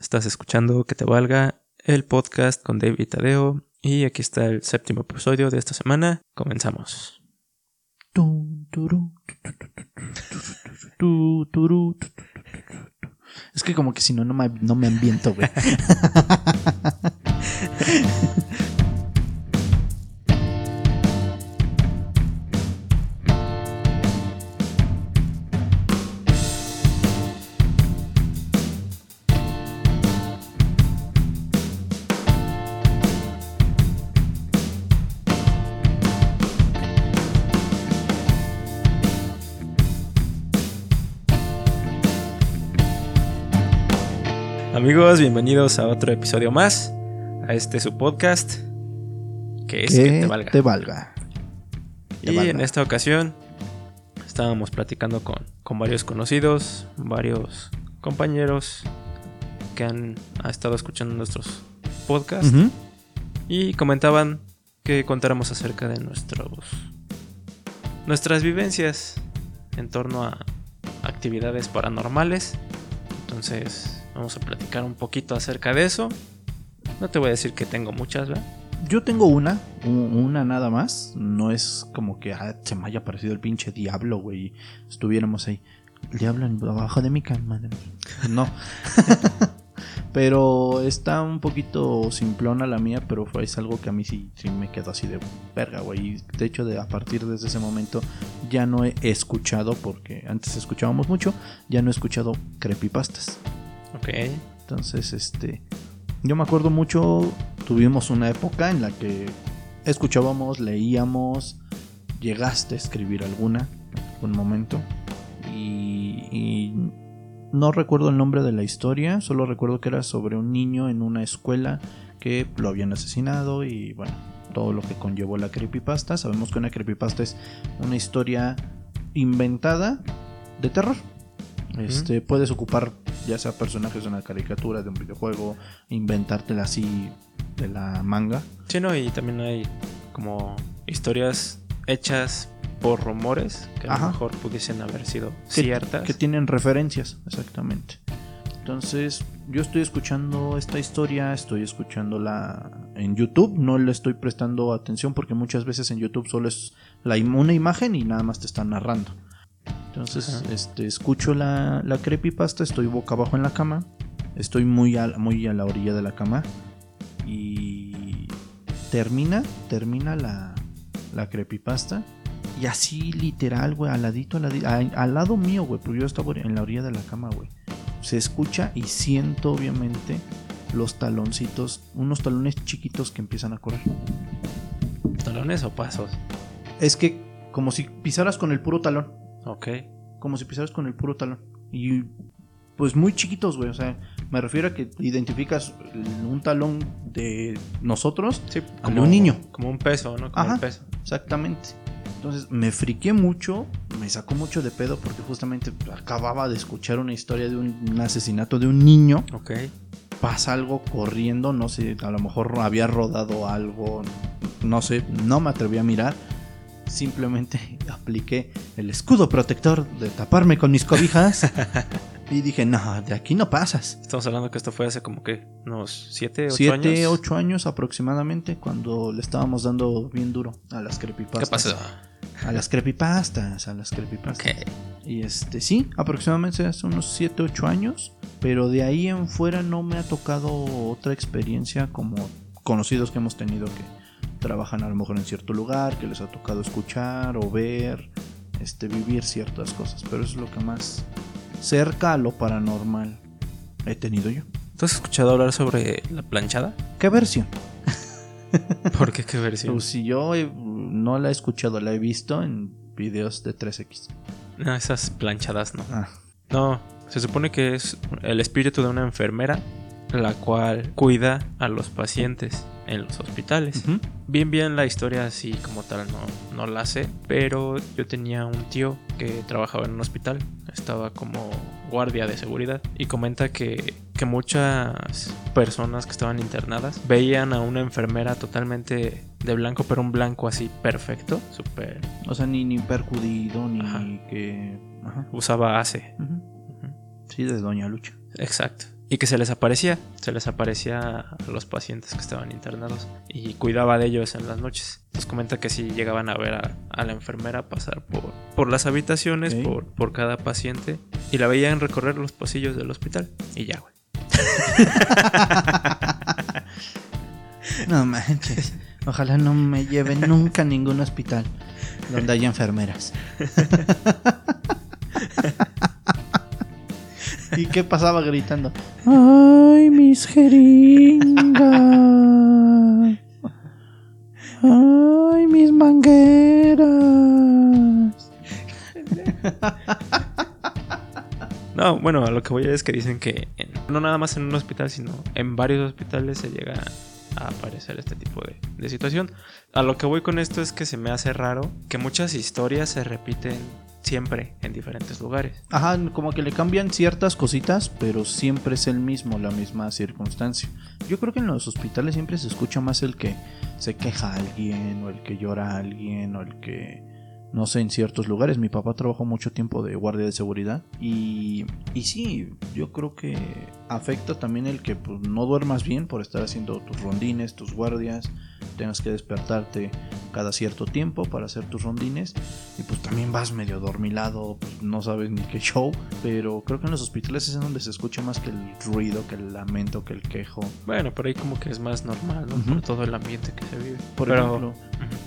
Estás escuchando Que te valga el podcast con David Tadeo y aquí está el séptimo episodio de esta semana. Comenzamos. Es que como que si no, no me, no me ambiento, güey. Amigos, bienvenidos a otro episodio más, a este su podcast, que es Que, te valga. Te valga. y en esta ocasión estábamos platicando con, con varios conocidos, varios compañeros que han, estado escuchando nuestros podcasts y comentaban que contáramos acerca de nuestros nuestras vivencias en torno a actividades paranormales. Entonces, Vamos a platicar un poquito acerca de eso. No te voy a decir que tengo muchas, ¿verdad? Yo tengo una, una nada más. No es como que ah, se me haya parecido el pinche diablo, güey. Estuviéramos ahí. El diablo abajo de mi cama. No. pero está un poquito simplona la mía, pero fue es algo que a mí sí, me quedó así de verga, güey. De hecho, de, a partir de ese momento ya no he escuchado, porque antes escuchábamos mucho, ya no he escuchado creepypastas. Ok. Entonces, este. Yo me acuerdo mucho. Tuvimos una época en la que escuchábamos, leíamos. Llegaste a escribir alguna. Un momento. Y, y no recuerdo el nombre de la historia. Solo recuerdo que era sobre un niño en una escuela que lo habían asesinado. Y bueno, todo lo que conllevó la creepypasta. Sabemos que una creepypasta es una historia inventada de terror. Este, puedes ocupar ya sea personajes de una caricatura, de un videojuego, inventártela así de la manga. Sí, no, y también hay como historias hechas por rumores que a lo mejor pudiesen haber sido ciertas. Que tienen referencias, exactamente. Entonces, yo estoy escuchando esta historia, estoy escuchándola en YouTube, no le estoy prestando atención porque muchas veces en YouTube solo es la, una imagen y nada más te están narrando. Entonces, este, escucho la, la creepypasta, estoy boca abajo en la cama, estoy muy a, muy a la orilla de la cama y termina, termina la, la creepypasta y así literal, güey, al ladito, al, al lado mío, güey, porque yo estaba en la orilla de la cama, güey. Se escucha y siento obviamente los taloncitos, unos talones chiquitos que empiezan a correr. ¿Talones o pasos? Es que como si pisaras con el puro talón. Ok. Como si pisaras con el puro talón. Y pues muy chiquitos, güey. O sea, me refiero a que identificas un talón de nosotros como un niño. Como un peso, ¿no? Como un peso. Exactamente. Entonces me friqué mucho, me sacó mucho de pedo porque justamente acababa de escuchar una historia de un, asesinato de un niño. Ok. Pasa algo corriendo, no sé, a lo mejor había rodado algo, no sé, no me atreví a mirar simplemente apliqué el escudo protector de taparme con mis cobijas. y dije, no, de aquí no pasas. Estamos hablando que esto fue hace como que unos 7, 8 años. 7, 8 años aproximadamente, cuando le estábamos dando bien duro a las creepypastas. ¿Qué pasó? A las creepypastas, a las creepypastas. Y este, sí, aproximadamente hace unos 7, 8 años. Pero de ahí en fuera no me ha tocado otra experiencia como conocidos que hemos tenido que trabajan a lo mejor en cierto lugar, que les ha tocado escuchar o ver, este, vivir ciertas cosas. Pero eso es lo que más cerca a lo paranormal he tenido yo. ¿Tú has escuchado hablar sobre la planchada? ¿Qué versión? ¿Por qué qué versión? Pues si yo no la he escuchado, la he visto en videos de 3X. No, esas planchadas no. Ah. No, se supone que es el espíritu de una enfermera la cual cuida a los pacientes en los hospitales. Bien, bien la historia así como tal no, no la sé, pero yo tenía un tío que trabajaba en un hospital, estaba como guardia de seguridad y comenta que, que muchas personas que estaban internadas veían a una enfermera totalmente de blanco, pero un blanco así perfecto, súper... O sea, ni, ni percudido, ni que... Usaba ACE. Sí, de Doña Lucha. Exacto. Y que se les aparecía, se les aparecía a los pacientes que estaban internados y cuidaba de ellos en las noches. Nos comenta que si llegaban a ver a, la enfermera pasar por, por las habitaciones, por, por cada paciente, y la veían recorrer los pasillos del hospital. Y ya, güey. no manches. Ojalá no me lleven nunca a ningún hospital donde haya enfermeras. ¿Y qué pasaba gritando? ¡Ay, mis jeringas! ¡Ay, mis mangueras! No, bueno, a lo que voy es que dicen que no nada más en un hospital, sino en varios hospitales se llega a aparecer este tipo de, de, situación. A lo que voy con esto es que se me hace raro que muchas historias se repiten siempre en diferentes lugares. Ajá, como que le cambian ciertas cositas, pero siempre es el mismo, la misma circunstancia. Yo creo que en los hospitales siempre se escucha más el que se queja a alguien, o el que llora a alguien, o el que no sé, en ciertos lugares. Mi papá trabajó mucho tiempo de guardia de seguridad y, y sí, yo creo que afecta también el que pues, no duermas bien por estar haciendo tus rondines, tus guardias, tengas que despertarte cada cierto tiempo para hacer tus rondines y pues también vas medio dormilado, pues, no sabes ni qué show, pero creo que en los hospitales es en donde se escucha más que el ruido, que el lamento, que el quejo. Bueno, por ahí como que es más normal, ¿no? Por todo el ambiente que se vive. Por ejemplo,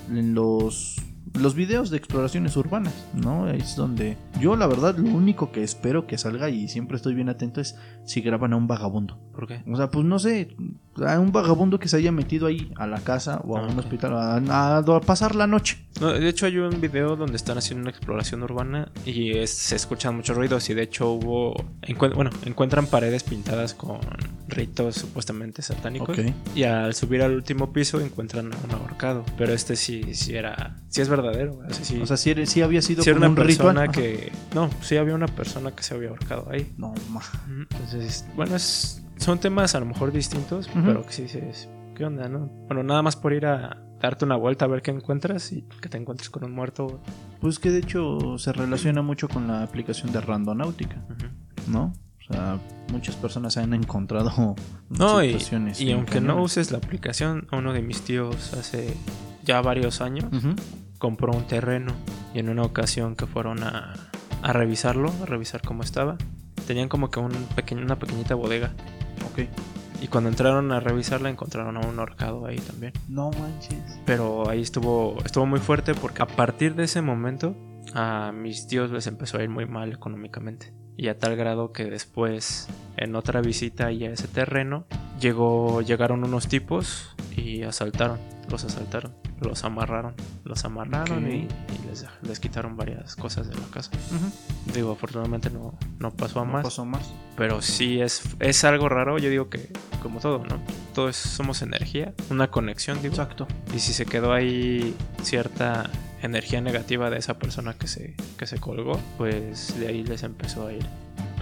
en los los videos de exploraciones urbanas, ¿no? Es donde yo la verdad lo único que espero que salga y siempre estoy bien atento es si graban a un vagabundo. ¿Por qué? O sea, pues no sé, a un vagabundo que se haya metido ahí a la casa o a ah, un hospital a, pasar la noche. de hecho hay un video donde están haciendo una exploración urbana y se escuchan muchos ruidos y de hecho hubo, bueno, encuentran paredes pintadas con ritos supuestamente satánicos y al subir al último piso encuentran a un ahorcado, pero este sí, sí era, sí es verdadero. o sea, sí, había sido como una un persona que, no, sí había una persona que se había ahorcado ahí. No, entonces, bueno, es son temas a lo mejor distintos, pero que sí dices, ¿qué onda, no? Bueno, nada más por ir a darte una vuelta a ver qué encuentras y que te encuentres con un muerto. Pues que de hecho se relaciona mucho con la aplicación de randonáutica, ¿no? O sea, muchas personas han encontrado no, situaciones. Y, y aunque no uses la aplicación, uno de mis tíos hace ya varios años compró un terreno y en una ocasión que fueron a, a revisarlo, a revisar cómo estaba, tenían como que un pequeño, una pequeñita bodega Ok. Y cuando entraron a revisarla encontraron a un ahorcado ahí también. No manches. Pero ahí estuvo, estuvo muy fuerte porque a partir de ese momento a mis tíos les empezó a ir muy mal económicamente. Y a tal grado que después, en otra visita ahí a ese terreno, llegó, llegaron unos tipos y asaltaron, los asaltaron los amarraron. Los amarraron y, les, quitaron varias cosas de la casa. Digo, afortunadamente no, no pasó a más. pasó más. Pero sí es, es algo raro. Yo digo que, como todo, ¿no? Todos somos energía, una conexión, digo. Exacto. Y si se quedó ahí cierta energía negativa de esa persona que se, que se colgó, pues de ahí les empezó a ir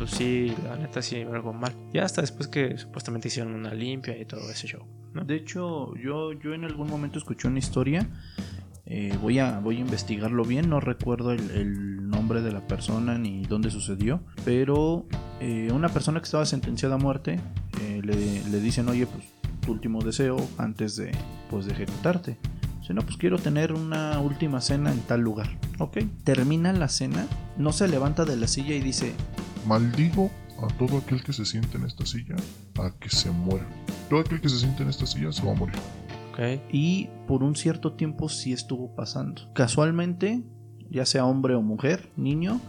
pues sí, la neta sí, algo mal. Ya hasta después que supuestamente hicieron una limpia y todo ese show. De hecho, yo, yo en algún momento escuché una historia. Eh, voy, a, voy a investigarlo bien, no recuerdo el, nombre de la persona ni dónde sucedió, pero eh, una persona que estaba sentenciada a muerte eh, le, dicen, oye, pues tu último deseo antes de, pues, de ejecutarte. Dice, no, pues quiero tener una última cena en tal lugar. Ok, termina la cena, no se levanta de la silla y dice, maldigo a todo aquel que se siente en esta silla a que se muera. Todo aquel que se siente en esta silla se va a morir. Okay. Y por un cierto tiempo sí estuvo pasando. Casualmente, ya sea hombre o mujer, niño,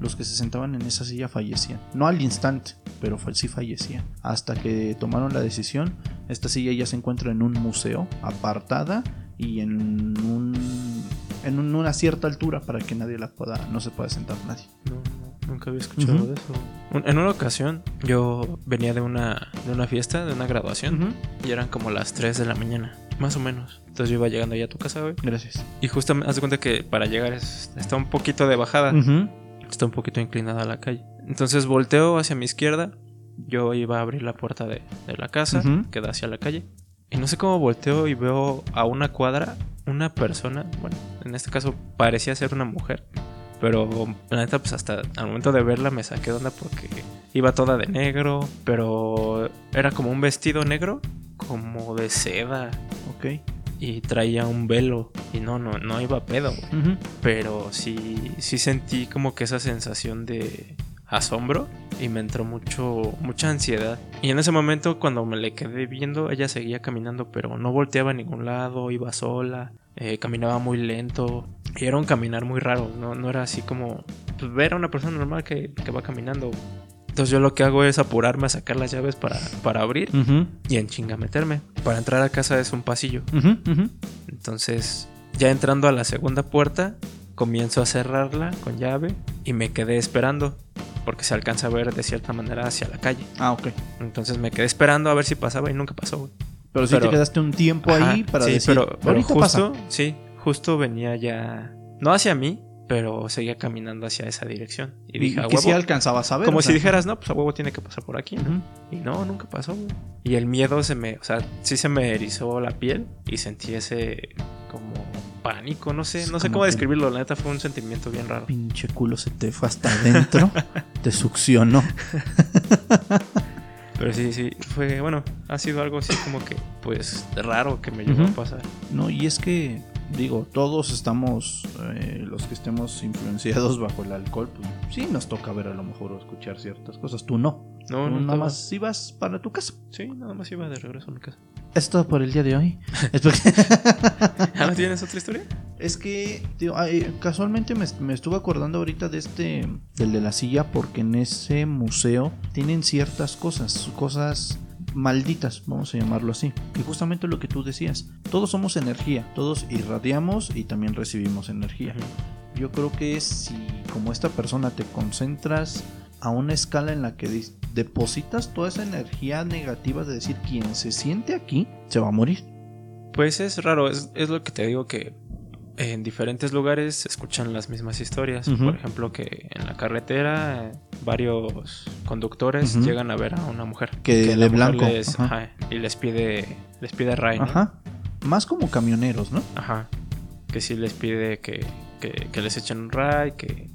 los que se sentaban en esa silla fallecían. No al instante, pero sí fallecían. Hasta que tomaron la decisión, esta silla ya se encuentra en un museo, apartada y en un en una cierta altura para que nadie la pueda, no se pueda sentar nadie. Nunca había escuchado de eso. En una ocasión yo venía de una, de una fiesta, de una graduación, y eran como las 3 de la mañana, más o menos. Entonces yo iba llegando ya a tu casa, güey. Gracias. Y justo me das cuenta que para llegar está un poquito de bajada. Está un poquito inclinada a la calle. Entonces volteo hacia mi izquierda. Yo iba a abrir la puerta de, de la casa, que da hacia la calle. Y no sé cómo volteo y veo a una cuadra una persona, bueno, en este caso parecía ser una mujer, pero la neta, pues hasta al momento de verla me saqué de onda porque Iba toda de negro, pero era como un vestido negro, como de seda. Ok. Y traía un velo. Y no, no, no iba a pedo, güey. Pero sí, sí sentí como que esa sensación de asombro y me entró mucho, mucha ansiedad. Y en ese momento cuando me le quedé viendo, ella seguía caminando, pero no volteaba a ningún lado, iba sola, eh, caminaba muy lento. Y era un caminar muy raro, no, no era así como pues, ver a una persona normal que, que va caminando. Entonces yo lo que hago es apurarme a sacar las llaves para, para abrir Ujú. y en chinga meterme. Para entrar a casa es un pasillo. Ujú, ujú. Entonces, ya entrando a la segunda puerta, comienzo a cerrarla con llave y me quedé esperando, porque se alcanza a ver de cierta manera hacia la calle. Ah, ok. Entonces me quedé esperando a ver si pasaba y nunca pasó, güey. Pero sí Pero- te quedaste un tiempo ahí Ajá, para sí, decir, pero, pero justo, pasa. sí, justo venía ya, no hacia mí, pero seguía caminando hacia esa dirección. Y Y, dije, a que huevo, sí alcanzabas a ver. como o si dijeras, no, pues a huevo tiene que pasar por aquí, ¿no? Y no, nunca pasó, güey. Y el miedo se me, o sea, sí se me erizó la piel y sentí ese como pánico, no sé, no sé cómo describirlo, la neta fue un sentimiento bien raro. Pinche culo se te fue hasta adentro. te succionó. Pero sí, sí, fue, bueno, ha sido algo así como que, pues, raro que me llegó a pasar. No, y es que, digo, todos estamos, eh, los que estemos influenciados bajo el alcohol, pues sí nos toca ver a lo mejor o escuchar ciertas cosas. Tú no. No, no, nada más ibas para tu casa. Sí, nada más iba de regreso a mi casa. Es todo por el día de hoy. ¿Ah, no tienes otra historia? Es que tío, casualmente me, me estuve acordando ahorita de este, del de la silla, porque en ese museo tienen ciertas cosas, cosas malditas, vamos a llamarlo así. Y justamente lo que tú decías, todos somos energía, todos irradiamos y también recibimos energía. Yo creo que si como esta persona te concentras a una escala en la que depositas toda esa energía negativa de decir quien se siente aquí se va a morir. Pues es raro, es, es lo que te digo que en diferentes lugares se escuchan las mismas historias. Por ejemplo, que en la carretera eh, varios conductores llegan a ver a una mujer Que la de blanco, les- ajá. ajá, y les pide les pide ray, ¿no? Ajá. Más como camioneros, ¿no? Ajá. Que sí les pide que, que, que les echen un ray, que,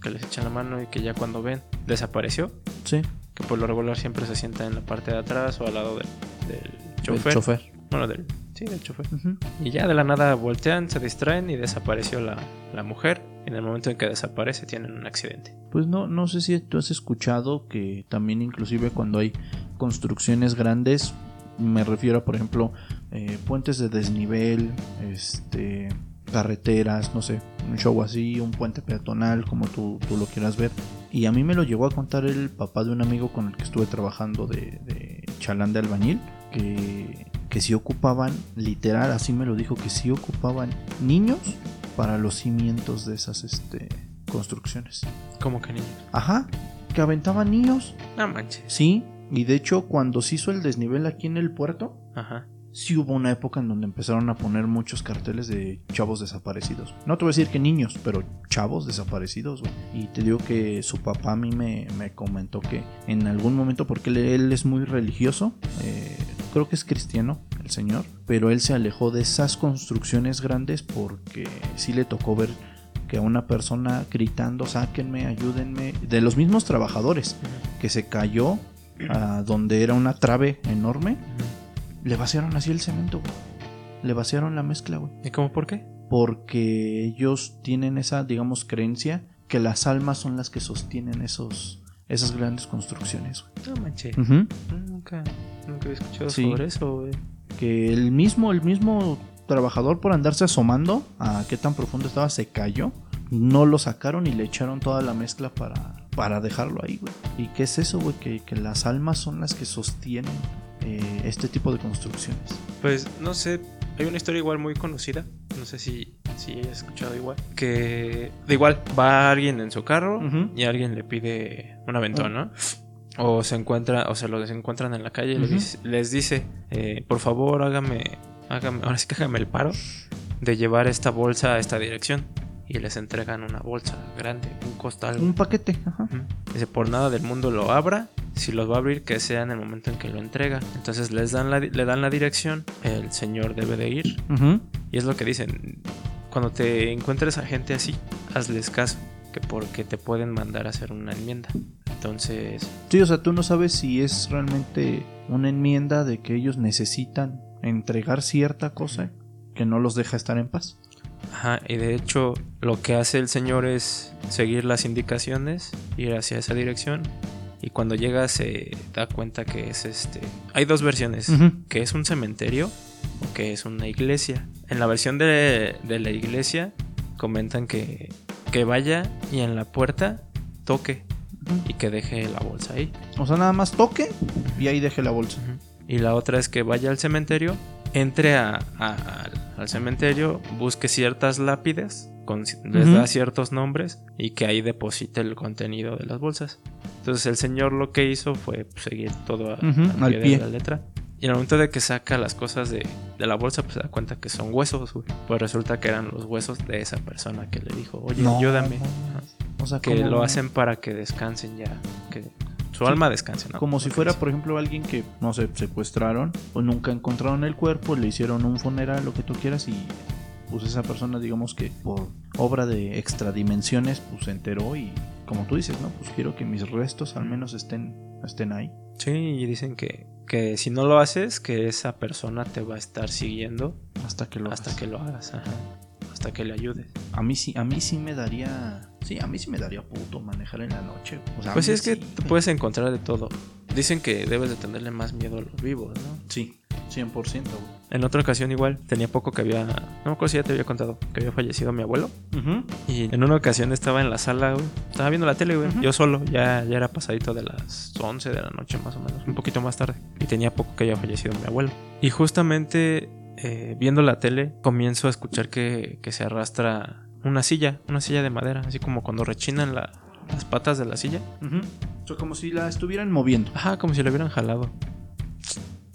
que les echen la mano y que ya cuando ven desapareció. Sí. Que por lo regular siempre se sienta en la parte de atrás o al lado del, del El chofer. chofer. Bueno, del, sí, del chofer. Ujú. Y ya de la nada voltean, se distraen y desapareció la, la mujer. En el momento en que desaparece tienen un accidente. Pues no, no sé si tú has escuchado que también inclusive cuando hay construcciones grandes, me refiero a por ejemplo eh, puentes de desnivel, este carreteras, no sé, un show así, un puente peatonal, como tú, tú lo quieras ver. Y a mí me lo llegó a contar el papá de un amigo con el que estuve trabajando de, de chalán de albañil, que, que sí ocupaban, literal, así me lo dijo, que sí ocupaban niños para los cimientos de esas este, construcciones. ¿Cómo que niños? Ajá, que aventaban niños. No manches. Sí, y de hecho cuando se hizo el desnivel aquí en el puerto, Ajá. Sí hubo una época en donde empezaron a poner muchos carteles de chavos desaparecidos. No te voy a decir que niños, pero chavos desaparecidos, güey. Y te digo que su papá a mí me, me comentó que en algún momento, porque él, él es muy religioso, eh, creo que es cristiano el señor, pero él se alejó de esas construcciones grandes porque sí le tocó ver que a una persona gritando, sáquenme, ayúdenme, de los mismos trabajadores, que se cayó a donde era una trave enorme, le vaciaron así el cemento, güey. Le vaciaron la mezcla, güey. ¿Y cómo por qué? Porque ellos tienen esa, digamos, creencia que las almas son las que sostienen esos, esas grandes construcciones, güey. No manches. Nunca, nunca había escuchado Sí. sobre eso, güey. Que el mismo, el mismo trabajador por andarse asomando a qué tan profundo estaba se cayó. No lo sacaron y le echaron toda la mezcla para, para dejarlo ahí, güey. ¿Y qué es eso, güey? Que, que las almas son las que sostienen eh, este tipo de construcciones. Pues no sé, hay una historia igual muy conocida. No sé si, si hayas escuchado igual. Que de igual va alguien en su carro y alguien le pide un aventón, ¿no? O se encuentra, o se los encuentran en la calle y dice- les dice, eh, por favor, hágame, hágame, ahora sí que hágame el paro de llevar esta bolsa a esta dirección. Y les entregan una bolsa grande, un costal. Un paquete, ajá. Dice, por nada del mundo lo abra. Si los va a abrir, que sea en el momento en que lo entrega. Entonces les dan la, le dan la dirección. El señor debe de ir. Y es lo que dicen. Cuando te encuentres a gente así, hazles caso. Que porque te pueden mandar a hacer una enmienda. Entonces, Sí, o sea, tú no sabes si es realmente una enmienda de que ellos necesitan entregar cierta cosa que no los deja estar en paz. Ajá, y de hecho lo que hace el señor es seguir las indicaciones, ir hacia esa dirección. Y cuando llega se da cuenta que es este... Hay dos versiones, que es un cementerio o que es una iglesia. En la versión de, de la iglesia comentan que, que vaya y en la puerta toque y que deje la bolsa ahí. O sea, nada más toque y ahí deje la bolsa. Y la otra es que vaya al cementerio, entre a- al cementerio, busque ciertas lápidas, con, les Ujú. da ciertos nombres y que ahí deposite el contenido de las bolsas. Entonces el señor lo que hizo fue seguir todo a- Ujú, al, al pie, pie. de la letra. Y al momento de que saca las cosas de, de la bolsa, pues se da cuenta que son huesos. güey. Pues resulta que eran los huesos de esa persona que le dijo, oye, No, ayúdame. mames. Ajá. O sea, Que lo hacen para que descansen ya, que su Sí, alma descanse. ¿no? como si fuera, por ejemplo, alguien que, no sé, secuestraron o nunca encontraron el cuerpo, le hicieron un funeral, lo que tú quieras, y pues esa persona, digamos que por obra de extradimensiones, pues se enteró y, como tú dices, ¿no? Pues quiero que mis restos al menos estén, estén ahí. Sí, y dicen que, que si no lo haces, que esa persona te va a estar siguiendo Hasta que lo hasta hagas. que lo hagas, ajá. hasta que le ayudes. A mí sí, a mí sí me daría. Sí, a mí sí me daría puto manejar en la noche. O sea, Pues es que sí, te puedes encontrar de todo. Dicen que debes de tenerle más miedo a los vivos, ¿no? Sí, 100%, güey. En otra ocasión igual, tenía poco que había, no me acuerdo si ya te había contado, que había fallecido mi abuelo. Y en una ocasión estaba en la sala, güey, estaba viendo la tele, güey, yo solo, ya, ya era pasadito de las 11 de la noche más o menos, un poquito más tarde. Y tenía poco que había fallecido mi abuelo. Y justamente eh, viendo la tele, comienzo a escuchar que, que se arrastra una silla, una silla de madera, así como cuando rechinan la- las patas de la silla. O sea, como si la estuvieran moviendo. Ajá, como si le hubieran jalado.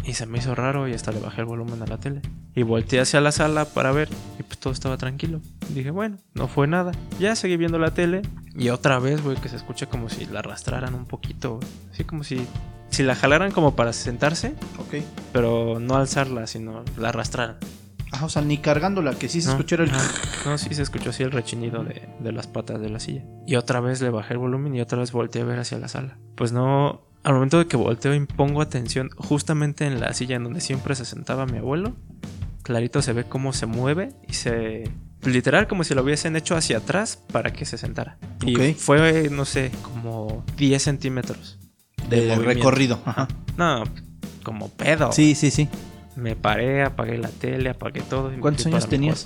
Y se me hizo raro y hasta le bajé el volumen a la tele. Y volteé hacia la sala para ver y pues todo estaba tranquilo. dije, bueno, no fue nada. Ya seguí viendo la tele y otra vez, güey, que se escucha como si la arrastraran un poquito. güey. Así como si, si la jalaran como para sentarse, Ok. pero no alzarla, sino la arrastraran. Ajá, o sea, ni cargándola, que sí se No, escuchara el. No, sí se escuchó así el rechinido de, de las patas de la silla. Y otra vez le bajé el volumen y otra vez volteé a ver hacia la sala. Pues no, al momento de que volteo y pongo atención justamente en la silla en donde siempre se sentaba mi abuelo, clarito se ve cómo se mueve y se... Literal como si lo hubiesen hecho hacia atrás para que se sentara. Y fue, no sé, como 10 centímetros. de movimiento. recorrido. Ajá. No, como pedo. Sí, sí, sí. Me paré, apagué la tele, apagué todo. y ¿Cuántos años tenías?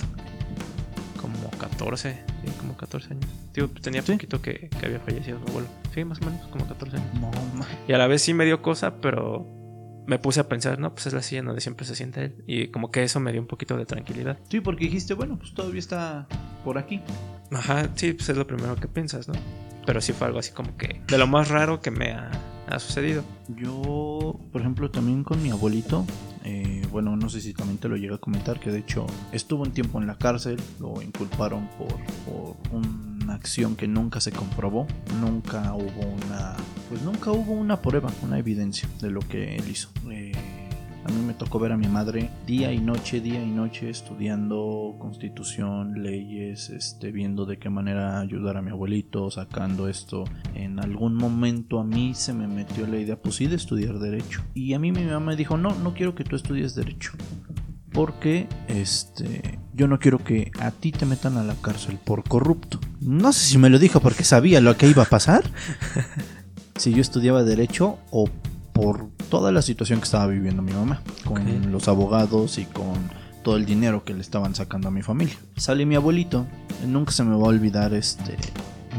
Como 14, sí, como 14 años. Tío, tenía ¿Sí? poquito que, que había fallecido mi abuelo. Sí, más o menos, como 14 años. No, Y a la vez sí me dio cosa, pero me puse a pensar, no, pues es la silla donde siempre se sienta él. Y como que eso me dio un poquito de tranquilidad. Sí, porque dijiste, bueno, pues todavía está por aquí. Ajá, sí, pues es lo primero que piensas, ¿no? Pero sí fue algo así como que de lo más raro que me ha, ha sucedido. Yo, por ejemplo, también con mi abuelito, eh, bueno, no sé si también te lo llegué a comentar, que de hecho estuvo un tiempo en la cárcel, lo inculparon por, por una acción que nunca se comprobó, nunca hubo una, pues nunca hubo una prueba, una evidencia de lo que él hizo. Eh, a mí me tocó ver a mi madre día y noche, día y noche estudiando constitución, leyes, este, viendo de qué manera ayudar a mi abuelito, sacando esto. En algún momento a mí se me metió la idea, pues sí, de estudiar derecho. Y a mí mi mamá me dijo, no, no quiero que tú estudies derecho. Porque este, yo no quiero que a ti te metan a la cárcel por corrupto. No sé si me lo dijo porque sabía lo que iba a pasar. si yo estudiaba derecho o por toda la situación que estaba viviendo mi mamá, con los abogados y con todo el dinero que le estaban sacando a mi familia. Sale mi abuelito, nunca se me va a olvidar este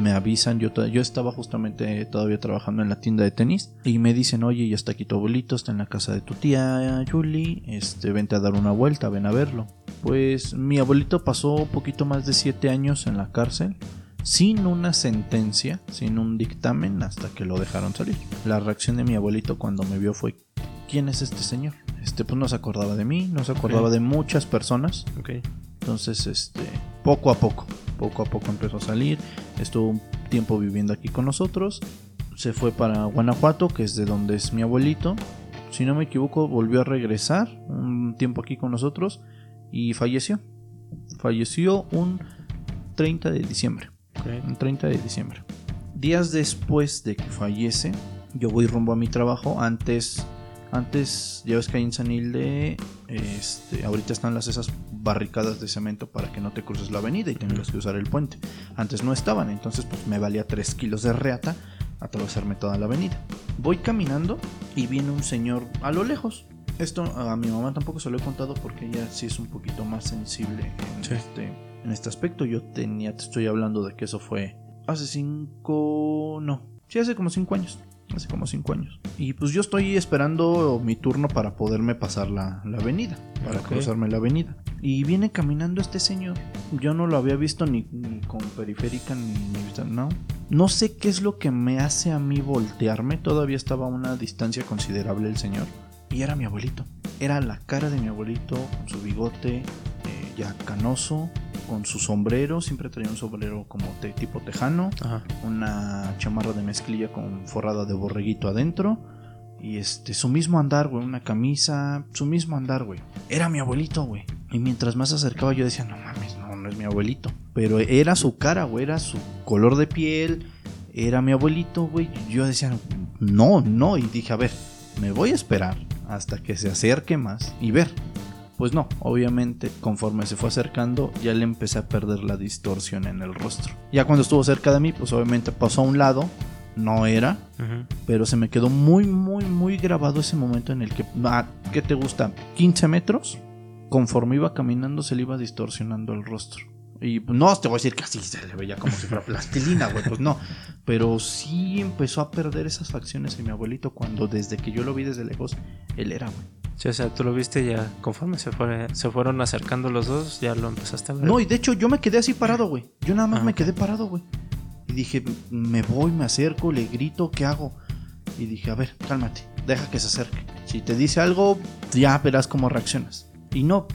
me avisan, yo, yo estaba justamente todavía trabajando en la tienda de tenis y me dicen, oye, ya está aquí tu abuelito, está en la casa de tu tía Julie, este, vente a dar una vuelta, ven a verlo. Pues mi abuelito pasó poquito más de siete años en la cárcel sin una sentencia, sin un dictamen hasta que lo dejaron salir. La reacción de mi abuelito cuando me vio fue, ¿quién es este señor? Este pues no se acordaba de mí, no se acordaba de muchas personas. Ok. Entonces, este, poco a poco, poco a poco empezó a salir. Estuvo un tiempo viviendo aquí con nosotros. Se fue para Guanajuato, que es de donde es mi abuelito. Si no me equivoco, volvió a regresar un tiempo aquí con nosotros y falleció. Falleció un 30 de diciembre. Un 30 de diciembre. días después de que fallece, yo voy rumbo a mi trabajo. Antes, antes ya ves que hay en San Hilde, este, ahorita están las esas barricadas de cemento para que no te cruces la avenida y tengas que usar el puente. Antes no estaban, entonces pues me valía 3 kilos de reata atravesarme toda la avenida. Voy caminando y viene un señor a lo lejos. Esto a mi mamá tampoco se lo he contado porque ella sí es un poquito más sensible en, Sí. este, en este aspecto. Yo tenía, te estoy hablando de que eso fue hace cinco, no, sí hace como cinco años. Hace como cinco años. Y pues yo estoy esperando mi turno para poderme pasar la, la avenida. Para cruzarme la avenida. Y viene caminando este señor. Yo no lo había visto ni, ni con periférica ni, ni no. No sé qué es lo que me hace a mí voltearme. Todavía estaba a una distancia considerable el señor. Y era mi abuelito. Era la cara de mi abuelito con su bigote eh, ya canoso, con su sombrero. Siempre traía un sombrero como te- tipo tejano Ajá. una chamarra de mezclilla con forrada de borreguito adentro. Y este, su mismo andar, güey, una camisa, su mismo andar, güey. Era mi abuelito, güey. Y mientras más se acercaba yo decía, no mames, no, no es mi abuelito. Pero era su cara, güey, era su color de piel, era mi abuelito, güey. Yo decía, no, no. Y dije, a ver, me voy a esperar hasta que se acerque más y ver. Pues no, obviamente conforme se fue acercando ya le empecé a perder la distorsión en el rostro. Ya cuando estuvo cerca de mí, pues obviamente pasó a un lado, no era, pero se me quedó muy, muy, muy grabado ese momento en el que, ah, ¿qué te gusta? 15 metros, conforme iba caminando se le iba distorsionando el rostro. Y no te voy a decir que así se le veía como si fuera plastilina, güey, pues no. Pero sí empezó a perder esas facciones en mi abuelito cuando desde que yo lo vi desde lejos, él era, güey. Sí, o sea, tú lo viste ya conforme se, fue, se fueron acercando los dos, ya lo empezaste a ver. No, y de hecho yo me quedé así parado, güey. Yo nada más Ah, me quedé parado, güey. Y dije, me voy, me acerco, le grito, ¿qué hago? Y dije, a ver, cálmate, deja que se acerque. Si te dice algo, ya verás cómo reaccionas. Y no,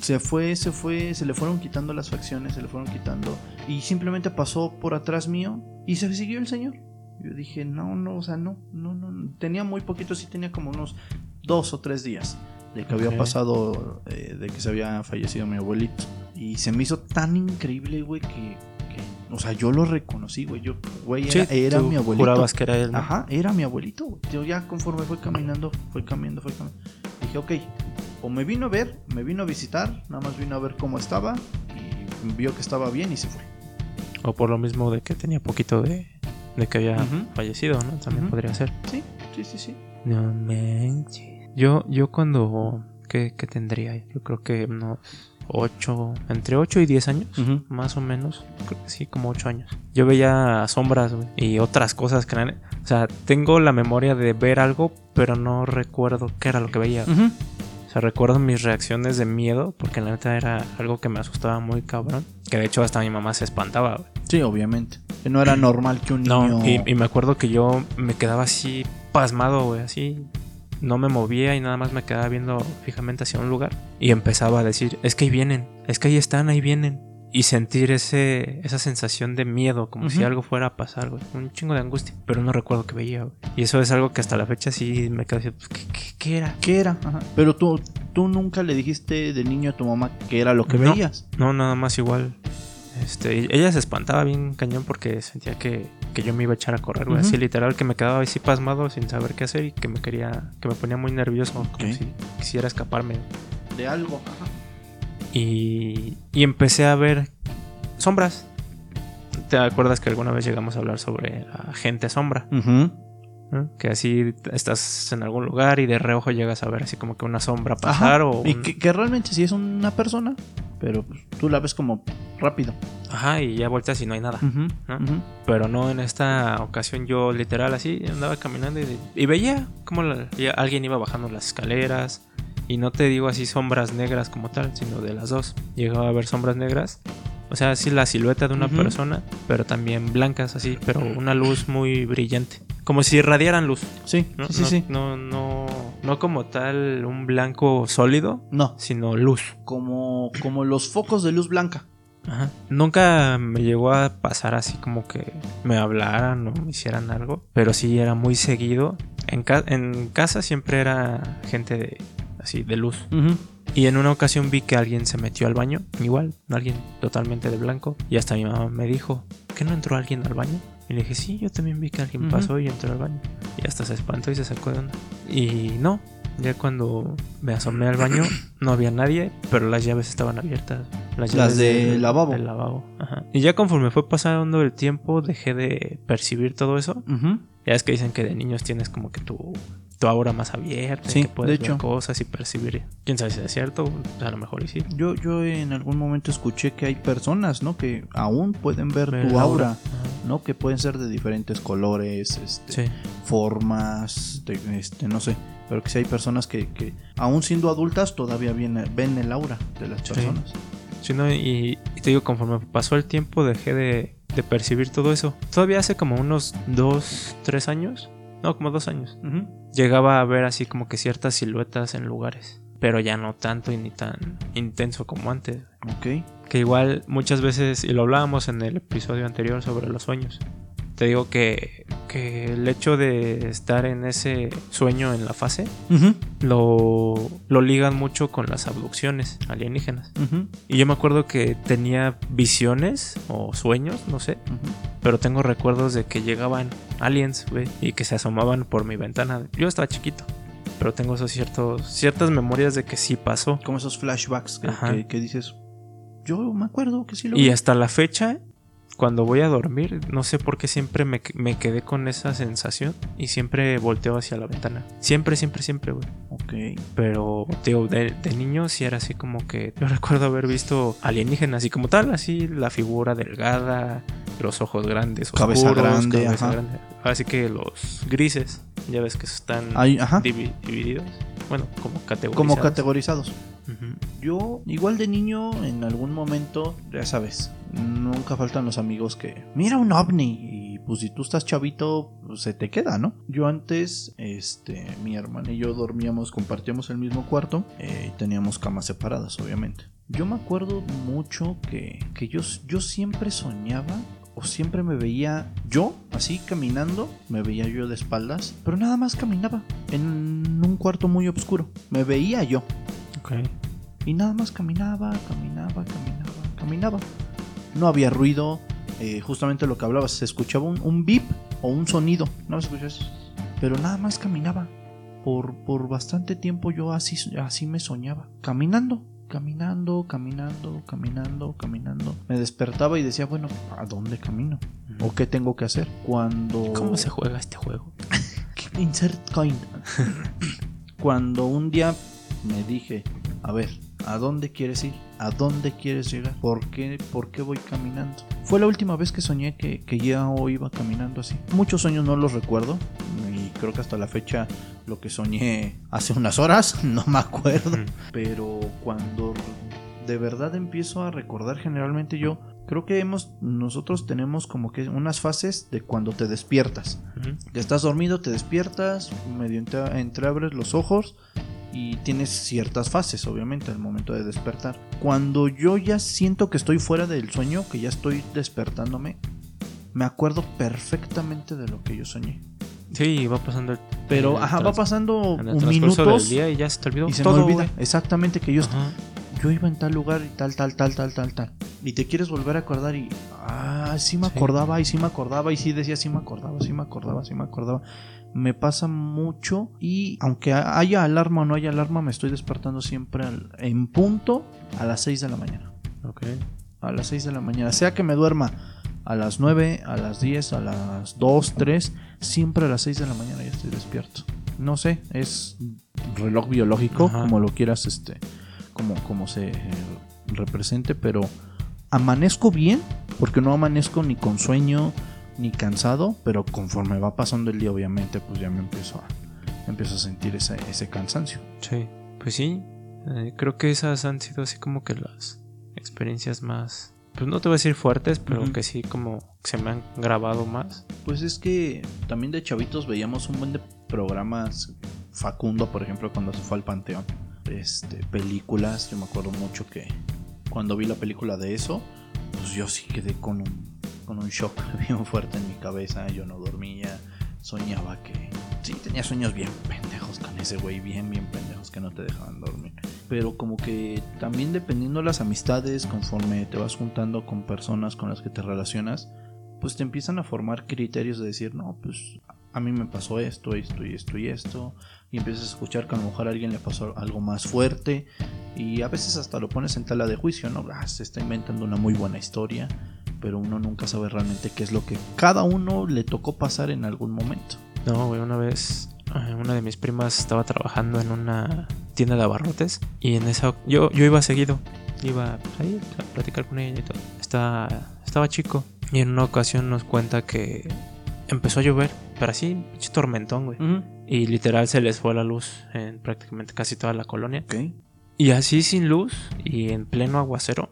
se fue, se fue, se le fueron quitando las facciones, se le fueron quitando. Y simplemente pasó por atrás mío y se siguió el señor. Yo dije, no, no, o sea, no, no. no. Tenía muy poquito, sí tenía como unos dos o tres días de que había pasado, eh, de que se había fallecido mi abuelito. Y se me hizo tan increíble, güey, que, que, o sea, yo lo reconocí, güey. Yo, güey, Sí, era, era tú mi abuelito. Jurabas que era él. ¿no? Ajá, era mi abuelito. güey. Yo ya conforme fue caminando, fue caminando, fue caminando. Dije, ok, o me vino a ver, me vino a visitar, nada más vino a ver cómo estaba y vio que estaba bien y se fue. O por lo mismo de que tenía poquito de, de que había fallecido, ¿no? También podría ser. Sí, sí, sí, sí. No manches. Yo, yo cuando. ¿qué, qué tendría? Yo creo que unos 8. Entre 8 y 10 años. Más o menos. Creo que sí, como 8 años. Yo veía sombras, güey. Y otras cosas que. O sea, tengo la memoria de ver algo, pero no recuerdo qué era lo que veía. O sea, recuerdo mis reacciones de miedo, porque la neta era algo que me asustaba muy cabrón. Que de hecho hasta mi mamá se espantaba, güey. Sí, obviamente. Que no era normal que un niño. No, y, y me acuerdo que yo me quedaba así pasmado, güey, así. No me movía y nada más me quedaba viendo fijamente hacia un lugar. Y empezaba a decir, es que ahí vienen, es que ahí están, ahí vienen. Y sentir ese, esa sensación de miedo, como si algo fuera a pasar, güey. Un chingo de angustia. Pero no recuerdo qué veía, güey. Y eso es algo que hasta la fecha sí me quedo así, pues, ¿qué, qué- qué era? ¿Qué era? Ajá. Pero tú, tú nunca le dijiste de niño a tu mamá que era lo que No. veías. No, nada más igual. Este, ella se espantaba bien cañón porque sentía que, que yo me iba a echar a correr, güey. Ujú. Así literal que me quedaba así pasmado sin saber qué hacer y que me quería, que me ponía muy nervioso, como si quisiera escaparme. De algo. Ajá. Y, y empecé a ver sombras. ¿Te acuerdas que alguna vez llegamos a hablar sobre la gente sombra? ¿No? Que así estás en algún lugar y de reojo llegas a ver así como que una sombra pasar Ajá. o... Y que, que realmente sí es una persona, pero pues, tú la ves como rápido. Ajá, y ya vueltas y no hay nada. Pero no en esta ocasión yo literal así andaba caminando y, y veía como la- alguien iba bajando las escaleras. Y no te digo así sombras negras como tal, sino de las dos. Llegaba a ver sombras negras. O sea, así la silueta de una persona, pero también blancas así, pero una luz muy brillante. Como si irradiaran luz. Sí, ¿no? sí, sí, no, sí. No, no, no como tal un blanco sólido, No, sino luz. como, como los focos de luz blanca. Ajá. Nunca me llegó a pasar así como que me hablaran o me hicieran algo, pero sí era muy seguido. En, ca- en casa siempre era gente de así de luz. Y en una ocasión vi que alguien se metió al baño, igual, alguien totalmente de blanco, y hasta mi mamá me dijo, ¿qué no entró alguien al baño? Y le dije, sí, yo también vi que alguien pasó y entró al baño. Y hasta se espantó y se sacó de onda. Y no, ya cuando me asomé al baño no había nadie, pero las llaves estaban abiertas. Las, Las del del- lavabo. del lavabo. Ajá. Y ya conforme fue pasando el tiempo, dejé de percibir todo eso. Ya es que dicen que de niños tienes como que tu, tu aura más abierta, y Sí, que puedes de hecho. ver cosas y percibir. Quién sabe si es cierto, a lo mejor y sí. Yo, yo en algún momento escuché que hay personas, ¿no? Que aún pueden ver Ver tu aura. ¿no? Que pueden ser de diferentes colores, este, Sí. formas, de- este, no sé. Pero que sí hay personas que, que aún siendo adultas todavía ven, ven el aura de las personas. Sí, ¿no? y, y te digo, conforme pasó el tiempo, dejé de, de percibir todo eso. Todavía hace como unos dos, tres años. No, como dos años. Ujú. Llegaba a ver así como que ciertas siluetas en lugares. Pero ya no tanto y ni tan intenso como antes. Ok. Que igual muchas veces, y lo hablábamos en el episodio anterior sobre los sueños. Te digo que, que el hecho de estar en ese sueño en la fase lo, lo ligan mucho con las abducciones alienígenas. Y yo me acuerdo que tenía visiones o sueños, no sé, pero tengo recuerdos de que llegaban aliens, güey, y que se asomaban por mi ventana. Yo estaba chiquito, pero tengo esos ciertos, ciertas memorias de que sí pasó. Como esos flashbacks que, que- que dices. Yo me acuerdo que sí lo Y vi". hasta la fecha, cuando voy a dormir, no sé por qué siempre me, me quedé con esa sensación y siempre volteo hacia la ventana. Siempre, siempre, siempre, güey. Ok. Pero, digo, de, de niño sí era así como que yo recuerdo haber visto alienígenas y como tal, así la figura delgada, los ojos grandes, Cabeza oscuros, grande, cabeza ajá. grande. Así que los grises, ya ves que están Ahí, ajá. divi- divididos. Bueno, como categorizados. Como categorizados. Yo, igual de niño, en algún momento, ya sabes, nunca faltan los amigos que, mira un ovni, y pues si tú estás chavito, pues, se te queda, ¿no? Yo antes, este, mi hermana y yo dormíamos, compartíamos el mismo cuarto, eh, y teníamos camas separadas, obviamente. Yo me acuerdo mucho que, que yo, yo siempre soñaba o siempre me veía yo así caminando, me veía yo de espaldas, pero nada más caminaba en un cuarto muy oscuro. Me veía yo. Ok. Y nada más caminaba, caminaba, caminaba, caminaba. No había ruido. eh, justamente lo que hablabas, se escuchaba un, un bip o un sonido. No me escuchas. Pero nada más caminaba. Por, por bastante tiempo yo así, así me soñaba. Caminando, caminando, caminando, caminando, caminando. Me despertaba y decía, bueno, ¿a dónde camino? ¿O qué tengo que hacer? Cuando... ¿Cómo se juega este juego? Insert coin. Cuando un día me dije, a ver, ¿a dónde quieres ir? ¿A dónde quieres llegar? ¿Por qué, por qué voy caminando? Fue la última vez que soñé que, que ya iba caminando así. Muchos sueños no los recuerdo y creo que hasta la fecha lo que soñé hace unas horas no me acuerdo. Pero cuando de verdad empiezo a recordar generalmente yo creo que hemos nosotros tenemos como que unas fases de cuando te despiertas. Ya estás dormido, te despiertas, medio entre- entreabres los ojos y tienes ciertas fases, obviamente, al momento de despertar. Cuando yo ya siento que estoy fuera del sueño, que ya estoy despertándome, me acuerdo perfectamente de lo que yo soñé. Sí, va pasando Pero, ajá, va pasando en el un minutos del día y ya se te olvidó y se todo, me olvida exactamente que yo, Ajá. Yo iba en tal lugar y tal, tal, tal, tal, tal, tal. Y te quieres volver a acordar y, ah, sí me Sí. acordaba, y sí me acordaba, y sí decía, sí me acordaba, sí me acordaba, sí me acordaba. Me pasa mucho y aunque ha- haya alarma o no haya alarma, me estoy despertando siempre al- en punto a las 6 de la mañana. Ok. A las 6 de la mañana. Sea que me duerma a las 9, a las 10, a las 2, 3, siempre a las 6 de la mañana ya estoy despierto. No sé, es reloj biológico, Ajá. como lo quieras, este, como, como se eh, represente, pero amanezco bien, porque no amanezco ni con sueño ni cansado, pero conforme va pasando el día, obviamente, pues ya me empiezo a, empiezo a sentir ese, ese cansancio. Sí. Pues sí. eh, creo que esas han sido así como que las experiencias más. Pues no te voy a decir fuertes, pero que sí como se me han grabado más. Pues es que también de chavitos veíamos un buen de programas. Facundo, por ejemplo, cuando se fue al Panteón. Este, películas. Yo me acuerdo mucho que cuando vi la película de eso, pues yo sí quedé con un, con un shock bien fuerte en mi cabeza. Yo no dormía. Soñaba que. Sí, tenía sueños bien pendejos con ese güey. Bien, bien pendejos que no te dejaban dormir. Pero como que también dependiendo de las amistades, conforme te vas juntando con personas con las que te relacionas, pues te empiezan a formar criterios de decir, no, pues a mí me pasó esto, esto y esto y esto. Y empiezas a escuchar que a lo mejor a alguien le pasó algo más fuerte. Y a veces hasta lo pones en tela de juicio, ¿no? Ah, se está inventando una muy buena historia. Pero uno nunca sabe realmente qué es lo que cada uno le tocó pasar en algún momento. No, güey, una vez eh, una de mis primas estaba trabajando en una tienda de abarrotes. Y en esa. Yo, yo iba seguido. Iba ahí a platicar con ella y todo. Estaba, estaba chico. Y en una ocasión nos cuenta que empezó a llover, pero así, tormentón, güey. Y literal se les fue la luz en prácticamente casi toda la colonia. Y así sin luz y en pleno aguacero,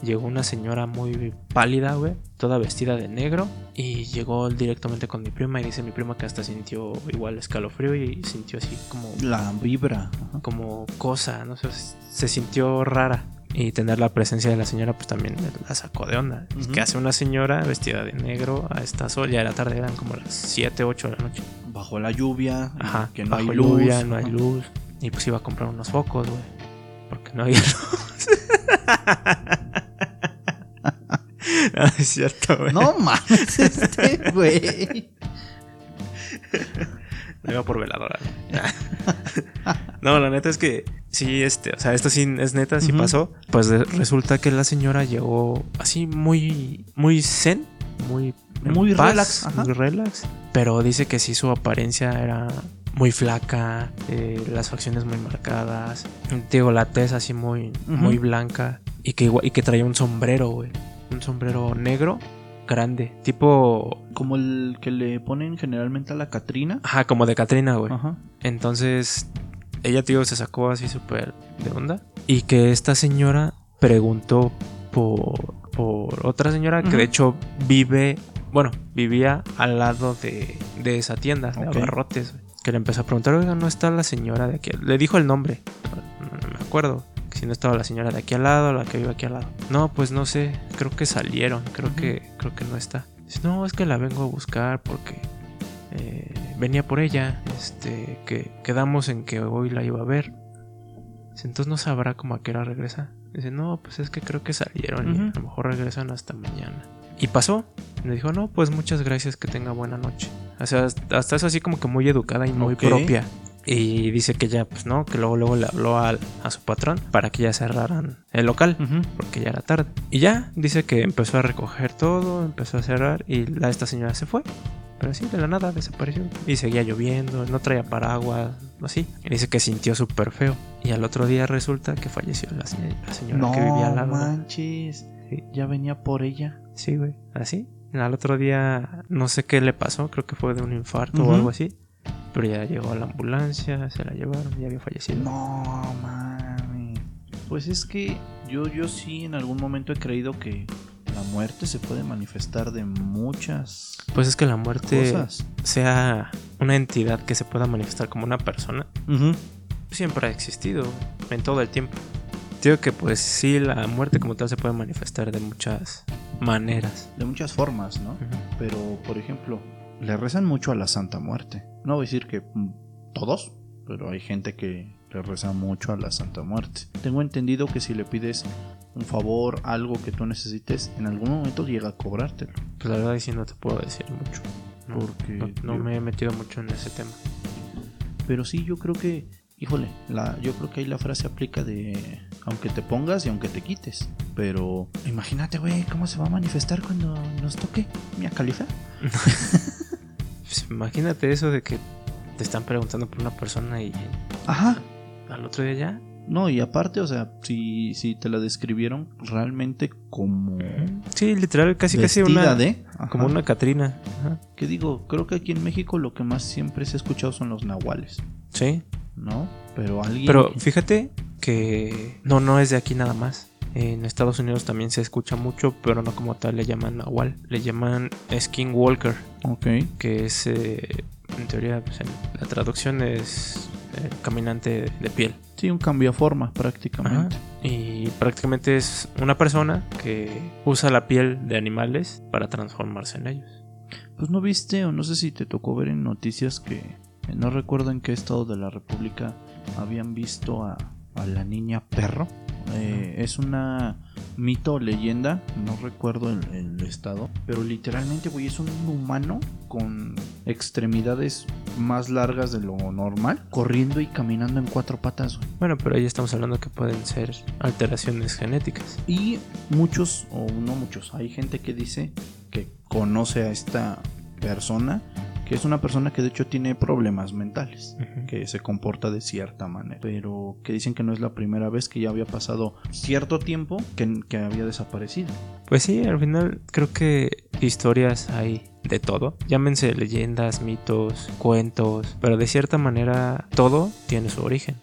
llegó una señora muy pálida, güey, toda vestida de negro. Y llegó directamente con mi prima y dice mi prima que hasta sintió igual escalofrío y sintió así como... La vibra. Como cosa, no sé, se sintió rara. Y tener la presencia de la señora, pues también la sacó de onda. ¿Qué hace una señora vestida de negro a esta sol? Ya era tarde, eran como las 7, 8 de la noche. Bajo la lluvia, Ajá, que no hay lluvia, no hay luz. Y pues iba a comprar unos focos, güey. Porque no había luz. no, es cierto, güey. No mames, este güey. No iba por veladora. no, la neta es que sí, este, o sea, esto sí es neta, sí pasó. Pues resulta que la señora llegó así muy, muy zen, muy, muy relax, muy relax. Pero dice que sí su apariencia era muy flaca, eh, las facciones muy marcadas, digo, la tez así muy, muy blanca y que, y que traía un sombrero, güey. Un sombrero negro grande, tipo... Como el que le ponen generalmente a la Catrina. Ajá, como de Catrina, güey. Ajá. Entonces, ella, tío, se sacó así súper de onda. Y que esta señora preguntó por, por otra señora que de hecho vive, bueno, vivía al lado de, de esa tienda de abarrotes. Que le empezó a preguntar, oiga, ¿no está la señora de aquí? Le dijo el nombre, no me acuerdo si no estaba la señora de aquí al lado, la que vive aquí al lado. No, pues no sé, creo que salieron, creo que creo que no está. Dice, no, es que la vengo a buscar porque eh, venía por ella, este, que quedamos en que hoy la iba a ver. Dice, entonces no sabrá cómo a qué hora regresa. Dice, no, pues es que creo que salieron y a lo mejor regresan hasta mañana. Y pasó. Me dijo, no, pues muchas gracias, que tenga buena noche. O sea, hasta eso así como que muy educada y muy propia. Y dice que ya, pues no, que luego, luego le habló a, su patrón para que ya cerraran el local, porque ya era tarde. Y ya, dice que empezó a recoger todo, empezó a cerrar y la, esta señora se fue. Pero así, de la nada, desapareció. Y seguía lloviendo, no traía paraguas, así. Y dice que sintió súper feo. Y al otro día resulta que falleció la, señora que vivía al lado. manches. Ya venía por ella. Sí, güey. Así. Al otro día, no sé qué le pasó, creo que fue de un infarto o algo así. Pero ya llegó a la ambulancia, se la llevaron y había fallecido. No, mami. Pues es que yo, yo sí en algún momento he creído que la muerte se puede manifestar de muchas. Pues es que la muerte sea una entidad que se pueda manifestar como una persona. Siempre ha existido en todo el tiempo. Digo que pues sí, la muerte como tal se puede manifestar de muchas maneras. De muchas formas, ¿no? Pero, por ejemplo, le rezan mucho a la Santa Muerte. No voy a decir que mm, todos, pero hay gente que le reza mucho a la Santa Muerte. Tengo entendido que si le pides un favor, algo que tú necesites, en algún momento llega a cobrártelo. Pues la verdad sí no te puedo decir mucho. porque no, me he metido mucho en ese tema. Pero sí, yo creo que, híjole, la, yo creo que ahí la frase aplica de aunque te pongas y aunque te quites. Pero imagínate, güey, cómo se va a manifestar cuando nos toque mi califa. Pues, imagínate eso de que te están preguntando por una persona y. Ajá. Al otro día ya. No, y aparte, o sea, si, si te la describieron realmente como. Sí, literal, casi casi una. De, como una Catrina. Que digo, creo que aquí en México lo que más siempre se ha escuchado son los nahuales. Sí. ¿No? Pero alguien. Pero fíjate que. No, no es de aquí nada más. En Estados Unidos también se escucha mucho, pero no como tal le llaman Nahual. Le llaman Skinwalker. Ok. Que es, eh, en teoría, pues, la traducción es eh, caminante de piel. Sí, un cambio de forma prácticamente. Y prácticamente es una persona que usa la piel de animales para transformarse en ellos. Pues no viste o no sé si te tocó ver en noticias que eh, no recuerdo en qué estado de la República habían visto a, a la niña perro. Eh, es una mito o leyenda, no recuerdo el, el estado, pero literalmente, güey, es un humano con extremidades más largas de lo normal, corriendo y caminando en cuatro patas, güey. Bueno, pero ahí estamos hablando que pueden ser alteraciones genéticas. Y muchos, o no muchos, hay gente que dice que conoce a esta persona, que es una persona que de hecho tiene problemas mentales, que se comporta de cierta manera, pero que dicen que no es la primera vez que ya había pasado cierto tiempo que, que había desaparecido. Pues sí, al final creo que historias hay de todo. Llámense leyendas, mitos, cuentos, pero de cierta manera todo tiene su origen,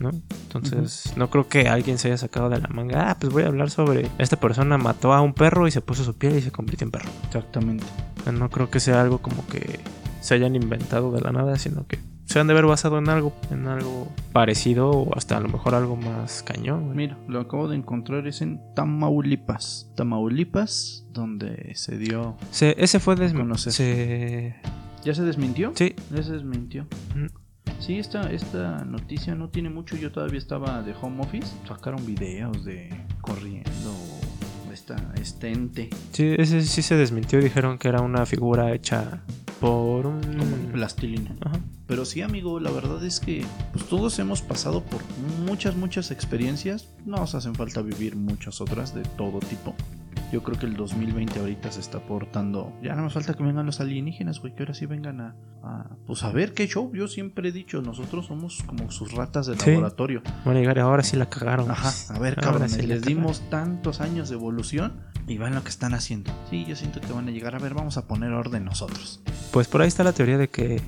¿no? Entonces no creo que alguien se haya sacado de la manga, ah, pues voy a hablar sobre esta persona mató a un perro y se puso su piel y se convirtió en perro. Exactamente. No creo que sea algo como que se hayan inventado de la nada, sino que se han de haber basado en algo, en algo parecido o hasta a lo mejor algo más cañón. güey. Mira, lo acabo de encontrar, es en Tamaulipas. Tamaulipas, donde se dio... Se- ese fue des- Conocer. se ¿Ya se desmintió? sí, Ya se desmintió. Mm. Sí, esta, esta noticia no tiene mucho. Yo todavía estaba de home office. Sacaron videos de corriendo. Esta, este ente. Sí, ese sí se desmintió. Dijeron que era una figura hecha por un. Como plastilina. Ajá. Pero sí, amigo, la verdad es que pues, todos hemos pasado por muchas, muchas experiencias. No nos hacen falta vivir muchas otras de todo tipo. Yo creo que el 2020 ahorita se está portando. Ya no nos falta que vengan los alienígenas, güey. Que ahora sí vengan a, a, Pues a ver qué show. Yo siempre he dicho, nosotros somos como sus ratas de Sí. laboratorio. Van a llegar y ahora sí la cagaron. Ajá, a ver, cabrones, sí les dimos tantos años de evolución y van lo que están haciendo. Sí, yo siento que van a llegar. A ver, vamos a poner orden nosotros. Pues por ahí está la teoría de que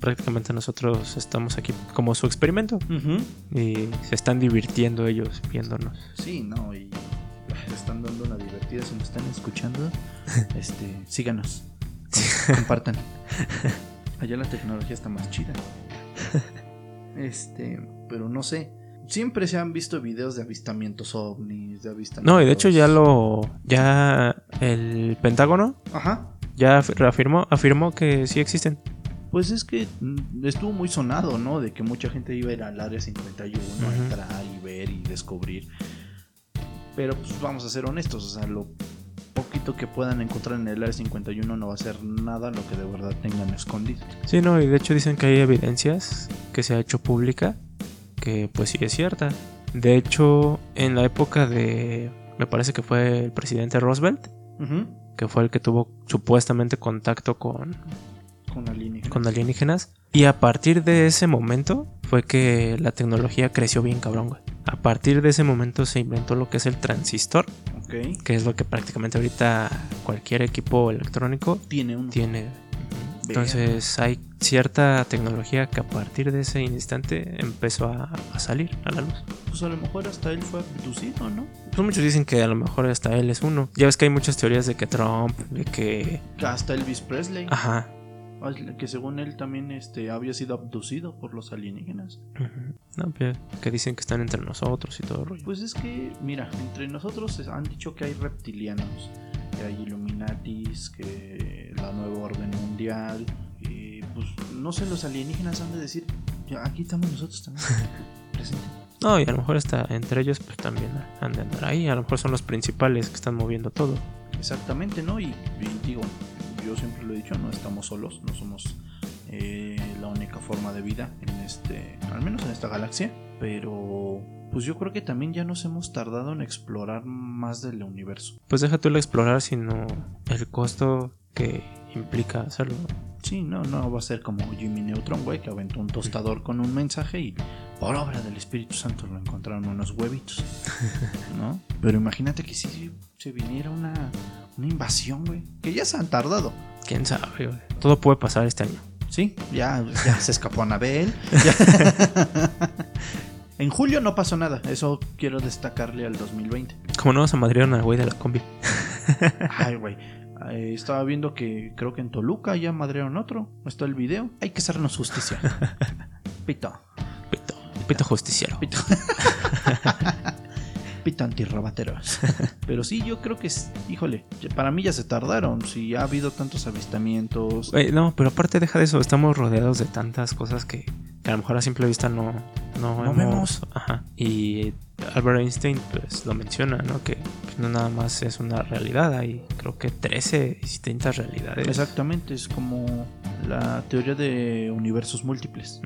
prácticamente nosotros estamos aquí como su experimento y se están divirtiendo ellos viéndonos. Sí, no, y están dando una divertida. Si nos están escuchando, este, síganos, com- compartan. Allá la tecnología está más chida. Este, pero no sé. Siempre se han visto videos de avistamientos ovnis, de avistamientos. No, y de hecho ya lo. Ya el Pentágono Ajá. ya af- reafirmó, afirmó que sí existen. Pues es que mm, estuvo muy sonado, ¿no? De que mucha gente iba a ir al área 51 a Ujú. entrar y ver y descubrir. Pero pues vamos a ser honestos, o sea, lo poquito que puedan encontrar en el área 51 no va a ser nada lo que de verdad tengan escondido. Sí, no, y de hecho dicen que hay evidencias que se ha hecho pública que pues sí es cierta. De hecho, en la época de, me parece que fue el presidente Roosevelt, que fue el que tuvo supuestamente contacto con, Con alienígenas. con alienígenas, y a partir de ese momento fue que la tecnología creció bien cabrón, güey. A partir de ese momento se inventó lo que es el transistor, Ok. que es lo que prácticamente ahorita cualquier equipo electrónico Tiene uno. tiene. Entonces hay cierta tecnología que a partir de ese instante empezó a, a salir a la luz. Pues a lo mejor hasta él fue abducido, ¿no? Pues muchos dicen que a lo mejor hasta él es uno. Ya ves que hay muchas teorías de que Trump, de que... Hasta Elvis Presley. Ajá. Que según él también este, había sido abducido por los alienígenas. No, que dicen que están entre nosotros y todo el rollo. Pues es que, mira, entre nosotros han dicho que hay reptilianos, que hay Illuminatis, que la nueva orden mundial. Y pues no sé, los alienígenas han de decir, "Ya, aquí estamos nosotros también. presentes". No, y a lo mejor está entre ellos pues también han de andar ahí. A lo mejor son los principales que están moviendo todo. Exactamente, ¿no? Y, y digo, yo siempre lo he dicho, no estamos solos, no somos eh, la única forma de vida en este, al menos en esta galaxia. Pero pues yo creo que también ya nos hemos tardado en explorar más del universo. Pues deja tú el explorar, sino el costo que implica hacerlo. Sí, no, no va a ser como Jimmy Neutron, güey, que aventó un tostador con un mensaje y por obra del Espíritu Santo lo encontraron unos huevitos, ¿no? Pero imagínate que si se viniera una, una invasión, güey, que ya se han tardado. ¿Quién sabe? güey? Todo puede pasar este año. Sí, ya, ya se escapó Anabel. en julio no pasó nada, eso quiero destacarle al 2020. Como no se madrieron al güey de la combi. Ay, güey. eh, estaba viendo que creo que en Toluca ya madrearon otro. Está el video. Hay que hacernos justicia. Pito. Pito, pito justiciero. Pito. Pito antirrobateros. Pero sí, yo creo que, híjole, para mí ya se tardaron. Si ya ha habido tantos avistamientos. No, pero aparte deja de eso, estamos rodeados de tantas cosas que, que a lo mejor a simple vista no, no, vemos. Ajá. Y Albert Einstein pues lo menciona, ¿no? Que no nada más es una realidad, hay creo que 13 distintas realidades. Exactamente, es como la teoría de universos múltiples.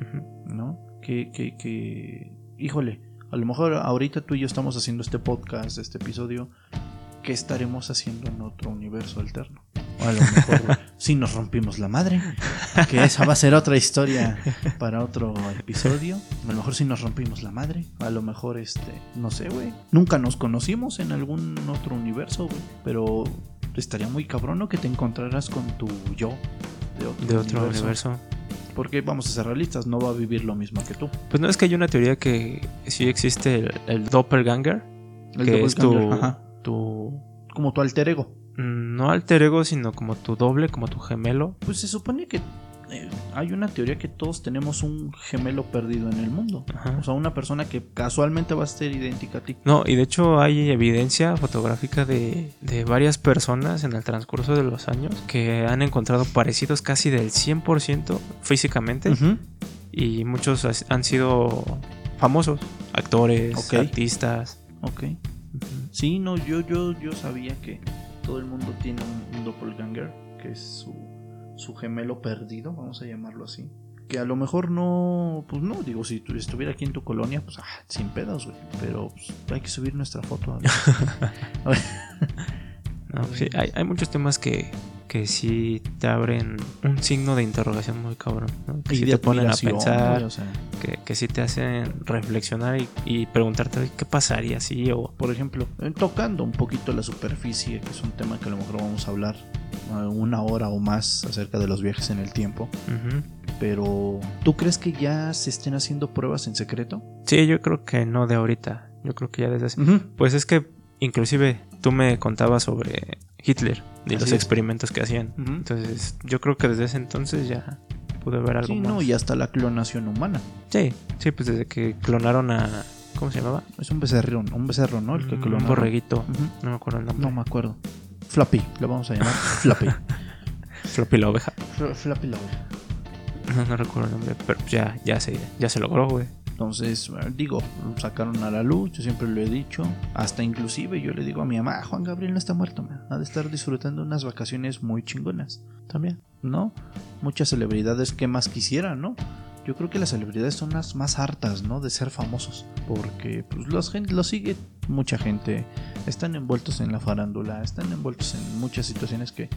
¿no? Que, que, que, híjole, a lo mejor ahorita tú y yo estamos haciendo este podcast, este episodio, ¿qué estaremos haciendo en otro universo alterno? O a lo mejor si nos rompimos la madre, que esa va a ser otra historia para otro episodio. A lo mejor si nos rompimos la madre, a lo mejor este, no sé, güey. Nunca nos conocimos en algún otro universo, güey, pero estaría muy cabrón ¿no? que te encontraras con tu yo de otro, De otro universo. Porque vamos a ser realistas, no va a vivir lo mismo que tú. Pues no es que hay una teoría que sí existe el, el doppelganger, El que es tu, ajá. tu Como tu alter ego. no alter ego, sino como tu doble, como tu gemelo. Pues se supone que eh, hay una teoría que todos tenemos un gemelo perdido en el mundo. Ajá. O sea, una persona que casualmente va a ser idéntica a ti. No, y de hecho hay evidencia fotográfica de, de varias personas en el transcurso de los años que han encontrado parecidos casi del 100% físicamente y muchos han sido famosos, actores, artistas. Ok. Sí, no, yo, yo, yo sabía que todo el mundo tiene un, un doppelganger, que es su, su gemelo perdido, vamos a llamarlo así. Que a lo mejor no, pues no, digo, si tú estuviera aquí en tu colonia, pues ah, sin pedos, güey. Pero pues, hay que subir nuestra foto. a ver. No, hay, hay muchos temas que, que sí te abren un signo de interrogación muy cabrón, ¿no? que Y sí te ponen a pensar, o sea, que, que sí te hacen reflexionar y, y preguntarte "Oye, qué pasaría si o por ejemplo, eh, tocando un poquito la superficie, que es un tema que a lo mejor vamos a hablar eh, una hora o más acerca de los viajes en el tiempo. Pero, ¿tú crees que ya se estén haciendo pruebas en secreto? Sí, yo creo que no de ahorita. Yo creo que ya desde hace... Pues es que inclusive tú me contabas sobre Hitler y Así los es. experimentos que hacían. Entonces yo creo que desde ese entonces ya pude ver algo Sí, más. no, y hasta la clonación humana. Sí, sí, pues desde que clonaron a... ¿Cómo se llamaba? Es un becerro, un becerro, ¿no? El que un clonaron. borreguito. No me acuerdo el nombre. No me acuerdo. Flappy, lo vamos a llamar. Flappy. Floppy la oveja. Fl- Flappy la oveja. No, no recuerdo el nombre, pero ya, ya se, ya se logró, güey. Entonces, eh, digo, lo sacaron a la luz, yo siempre lo he dicho. Hasta inclusive yo le digo a mi mamá, "Ah, Juan Gabriel no está muerto, man. ha de estar disfrutando unas vacaciones muy chingonas. También. ¿No? Muchas celebridades que más quisieran, ¿no? Yo creo que las celebridades son las más hartas, ¿no? De ser famosos. Porque pues los gente lo sigue mucha gente. Están envueltos en la farándula, están envueltos en muchas situaciones que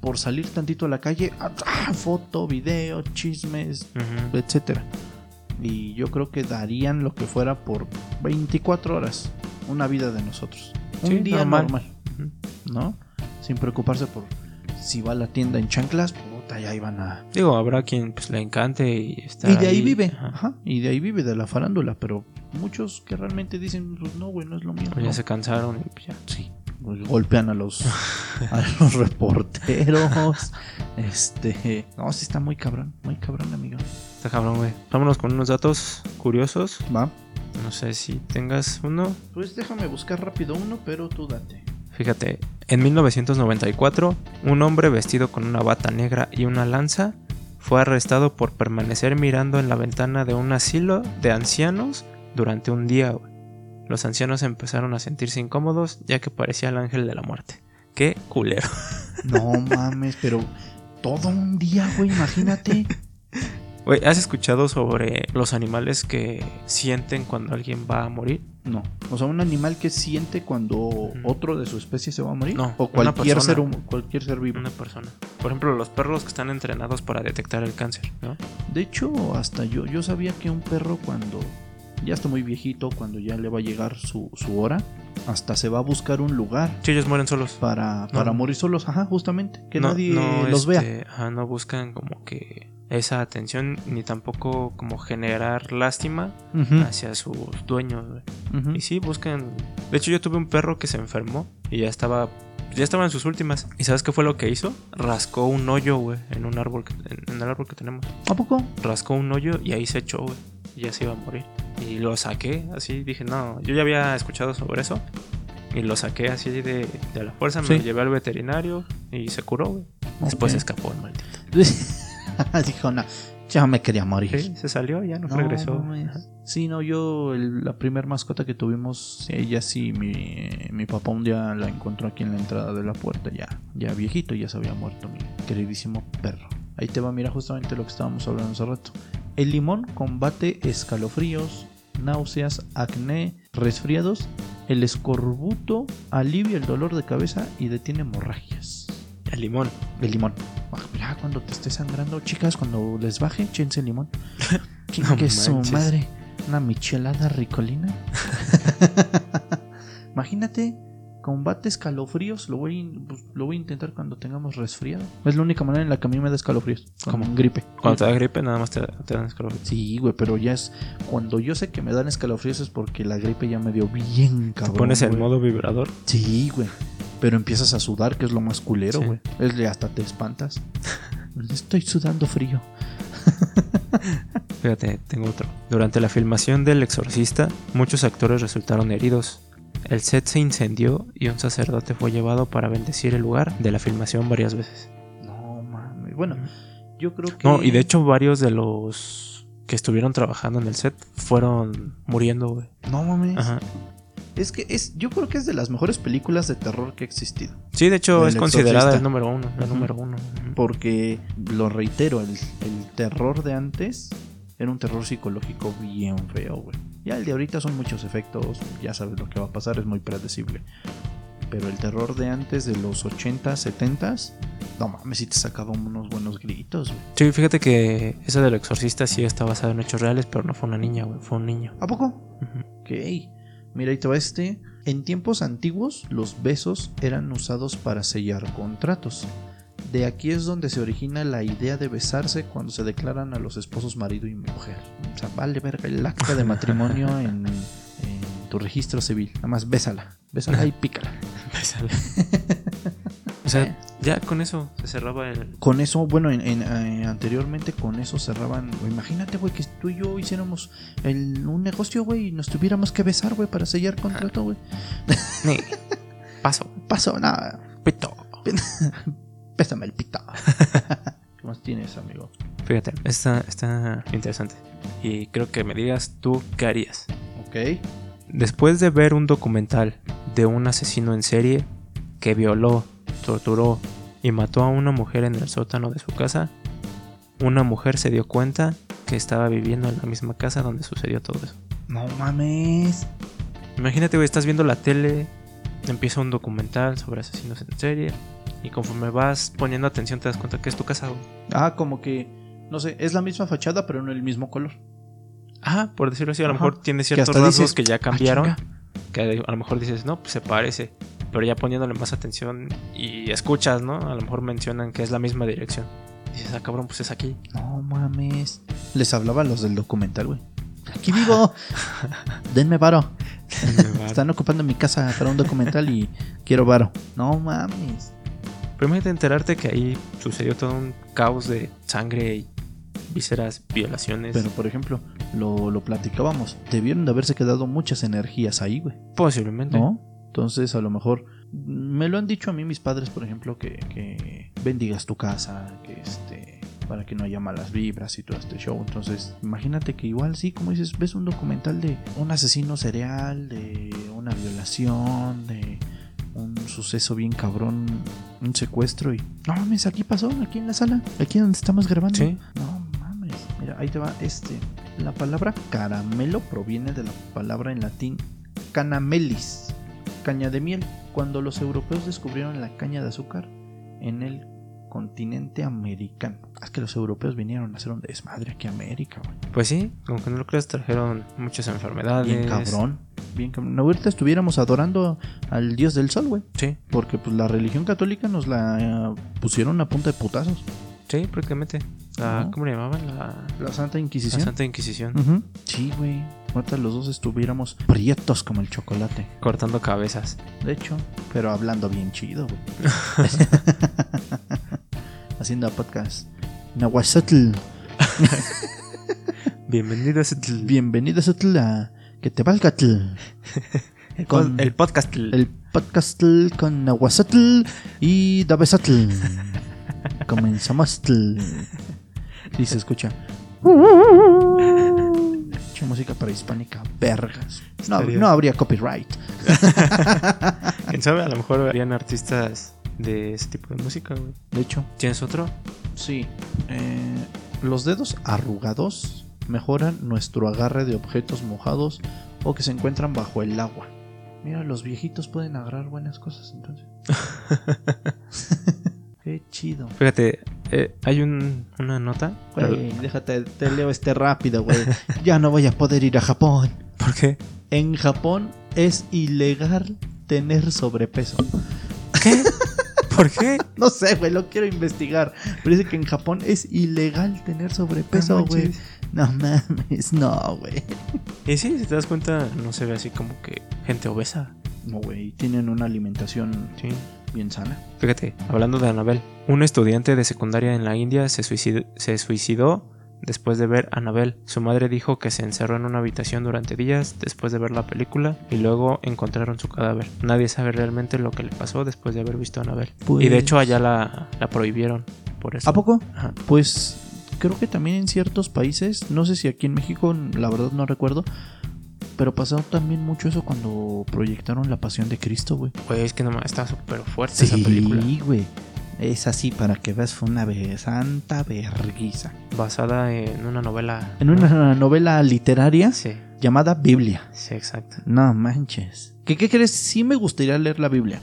por salir tantito a la calle, ah, ah, foto, video, chismes, Ujú. etcétera. Y yo creo que darían lo que fuera por 24 horas una vida de nosotros. Un día normal. ¿no? Sin preocuparse por si va a la tienda en chanclas, puta, ya iban a... Digo, habrá quien pues le encante y está Y de ahí vive, Ajá. ajá, y de ahí vive de la farándula, pero muchos que realmente dicen, pues no, güey, no es lo mío. O ya se cansaron y pues ya. Sí, pues, golpean a los, a los reporteros. Este, no, sí está muy cabrón, muy cabrón, amigo. Está cabrón, güey. Vámonos con unos datos curiosos. Va. No sé si tengas uno. Pues déjame buscar rápido uno, pero tú date. Fíjate, en 1994, un hombre vestido con una bata negra y una lanza fue arrestado por permanecer mirando en la ventana de un asilo de ancianos durante un día. Los ancianos empezaron a sentirse incómodos ya que parecía el ángel de la muerte. Qué culero. No mames, pero todo un día, güey, imagínate. ¿has escuchado sobre los animales que sienten cuando alguien va a morir? No, o sea, un animal que siente cuando otro de su especie se va a morir. No, o cualquier persona. ser, hum- cualquier ser vivo. Una persona. Por ejemplo, los perros que están entrenados para detectar el cáncer, ¿no? De hecho, hasta yo, yo sabía que un perro cuando ya está muy viejito, cuando ya le va a llegar su, su hora, hasta se va a buscar un lugar Sí, ellos mueren solos. para, para No. morir solos. Ajá, justamente. Que No- nadie no, los vea. este, ajá, no buscan como que esa atención ni tampoco como generar lástima Ujú, hacia sus dueños. ujú. Y sí, buscan... De hecho, yo tuve un perro que se enfermó y ya estaba... Ya estaba en sus últimas. ¿Y sabes qué fue lo que hizo? Rascó un hoyo, güey, en un árbol, que- en, en el árbol que tenemos. ¿A poco? Rascó un hoyo y ahí se echó, güey. Y ya se iba a morir. Y lo saqué, así dije, no, yo ya había escuchado sobre eso. Y lo saqué así de, de la fuerza, me Sí. lo llevé al veterinario y se curó, güey. Después Ok. escapó el maldito. Dijo, no, Ya me quería morir. Sí, se salió, ya no, No, regresó. Ajá. Sí, no, yo, el- la primer mascota que tuvimos, ella sí, mi, mi papá un día la encontró aquí en la entrada de la puerta, ya, ya viejito, ya se había muerto mi queridísimo perro. Ahí te va, mira justamente lo que estábamos hablando hace rato. El limón combate escalofríos, náuseas, acné, resfriados. El escorbuto alivia el dolor de cabeza y detiene hemorragias. El limón. El limón. Ah, mira, cuando te esté sangrando, chicas, cuando les baje, échense limón. No que su madre. Una michelada ricolina. Imagínate, combate escalofríos. Lo voy, pues, lo voy a intentar cuando tengamos resfriado. Es la única manera en la que a mí me da escalofríos. Como gripe. Cuando te da gripe, nada más te, te dan escalofríos. Sí, güey, pero ya es. Cuando yo sé que me dan escalofríos es porque la gripe ya me dio bien Te cabrón. pones en modo vibrador. Sí, güey. Pero empiezas a sudar, que es lo más culero, Sí. güey. Es de hasta te espantas. Estoy sudando frío. Fíjate, tengo otro. Durante la filmación del Exorcista, muchos actores resultaron heridos. El set se incendió y un sacerdote fue llevado para bendecir el lugar de la filmación varias veces. No mames. Bueno, yo creo que. No, y de hecho varios de los que estuvieron trabajando en el set fueron muriendo, güey. No mames. Ajá. Es que es, yo creo que es de las mejores películas de terror que ha existido. Sí, de hecho es considerada el número uno. Ujú. número uno. Porque, lo reitero, el, el terror de antes era un terror psicológico bien feo, güey. Ya el de ahorita son muchos efectos, ya sabes lo que va a pasar, es muy predecible. Pero el terror de antes, de los 80, 70, no mames, si te sacaba unos buenos gritos, güey. Sí, fíjate que esa del Exorcista sí está basada en hechos reales, pero no fue una niña, güey. Fue un niño. ¿A poco? Ujú. Ok. Mira, ahí te va este. En tiempos antiguos, los besos eran usados para sellar contratos. De aquí es donde se origina la idea de besarse cuando se declaran a los esposos marido y mujer. O sea, vale verga el acta de matrimonio en, en tu registro civil. Nada más bésala. Bésala y pícala. Bésale. o sea, ya con eso se cerraba el. Con eso, bueno, en, en, eh, anteriormente con eso cerraban. Imagínate, güey, que tú y yo hiciéramos el- un negocio, güey, y nos tuviéramos que besar, güey, para sellar contrato, güey. Paso. Pasó nada. Pito. Pésame el pito. ¿Qué más tienes, amigo? Fíjate, está, está interesante. Y creo que me digas tú qué harías. Ok. Después de ver un documental de un asesino en serie que violó, torturó y mató a una mujer en el sótano de su casa, una mujer se dio cuenta que estaba viviendo en la misma casa donde sucedió todo eso. No mames. Imagínate, güey, estás viendo la tele, empieza un documental sobre asesinos en serie y conforme vas poniendo atención te das cuenta que es tu casa, güey. Ah, como que, no sé, es la misma fachada, pero no el mismo color. Ah, por decirlo así, a lo Ajá. mejor tiene Que ciertos hasta rasgos dices, que ya "Ah, cambiaron. chinga". que a lo mejor dices, no, pues se parece. Pero ya poniéndole más atención y escuchas, ¿no? A lo mejor mencionan que es la misma dirección. Dices, ah, cabrón, pues es aquí. No mames. Les hablaba a los del documental, güey. Aquí vivo. Denme varo. Están ocupando mi casa para un documental y quiero varo. No mames. Imagínate enterarte que ahí sucedió todo un caos de sangre y vísceras, violaciones. Pero por ejemplo, lo, lo platicábamos. Debieron de haberse quedado muchas energías ahí, güey. Posiblemente. ¿No? Entonces, a lo mejor me lo han dicho a mí mis padres, por ejemplo, que, que bendigas tu casa, que este para que no haya malas vibras y todo este show. Entonces, imagínate que igual sí, como dices, ves un documental de un asesino serial, de una violación, de un suceso bien cabrón, un secuestro y no mames, aquí pasó, aquí en la sala, aquí donde estamos grabando. Sí. No mames. Mira, ahí te va este. La palabra caramelo proviene de la palabra en latín canamelis, caña de miel. Cuando los europeos descubrieron la caña de azúcar en el continente americano. Es que los europeos vinieron a hacer un desmadre aquí a América, güey. Pues sí, como que no lo creas, trajeron muchas enfermedades. Bien cabrón. Bien cabrón. Ahorita estuviéramos adorando al dios del sol, güey. Sí, Porque pues la religión católica nos la eh, pusieron a punta de putazos. sí, prácticamente. La. ¿Cómo le llamaban? La, La Santa la Inquisición. Santa Inquisición. Sí, güey. Ahorita los dos estuviéramos prietos como el chocolate. Cortando cabezas. De hecho, pero hablando bien chido, güey. Haciendo podcast. Nahuazotl. Bienvenido a. Bienvenido Zotl, a que te valga el, con- el podcast. El podcast con Nahuazotl y Dabezotl. Comenzamos. Y se escucha. Che música prehispánica, vergas. No, no habría copyright. Quién sabe, a lo mejor harían artistas de ese tipo de música, güey. De hecho, ¿Tienes otro? sí. eh, los dedos arrugados mejoran nuestro agarre de objetos mojados o que se encuentran bajo el agua. Mira, los viejitos pueden agarrar buenas cosas entonces. Qué chido. Fíjate, eh, hay un, una nota. Güey, déjate, te leo este rápido, güey. Ya no voy a poder ir a Japón. ¿Por qué? En Japón es ilegal tener sobrepeso. ¿Por qué? No sé, güey, lo quiero investigar. Pero dice que en Japón es ilegal tener sobrepeso, No güey. No mames, no, güey. Y sí, si te das cuenta, no se ve así como que gente obesa. No, güey, tienen una alimentación Sí. bien sana. Fíjate, hablando de Annabelle, un estudiante de secundaria en la India se suicidó después de ver Annabelle. Su madre dijo que se encerró en una habitación durante días después de ver la película y luego encontraron su cadáver. Nadie sabe realmente lo que le pasó después de haber visto Annabelle. Pues- Y de hecho allá la, la prohibieron por eso. ¿A poco? Ajá. Pues creo que también en ciertos países, no sé si aquí en México, la verdad no recuerdo, pero pasó también mucho eso cuando proyectaron La Pasión de Cristo, güey. Pues es que nomás está súper fuerte esa película. Sí, güey. Es así, para que veas, fue una santa verguiza. Basada en una novela. En una novela literaria Sí, llamada Biblia. sí, exacto. No manches. ¿Qué, qué crees? Sí me gustaría leer la Biblia.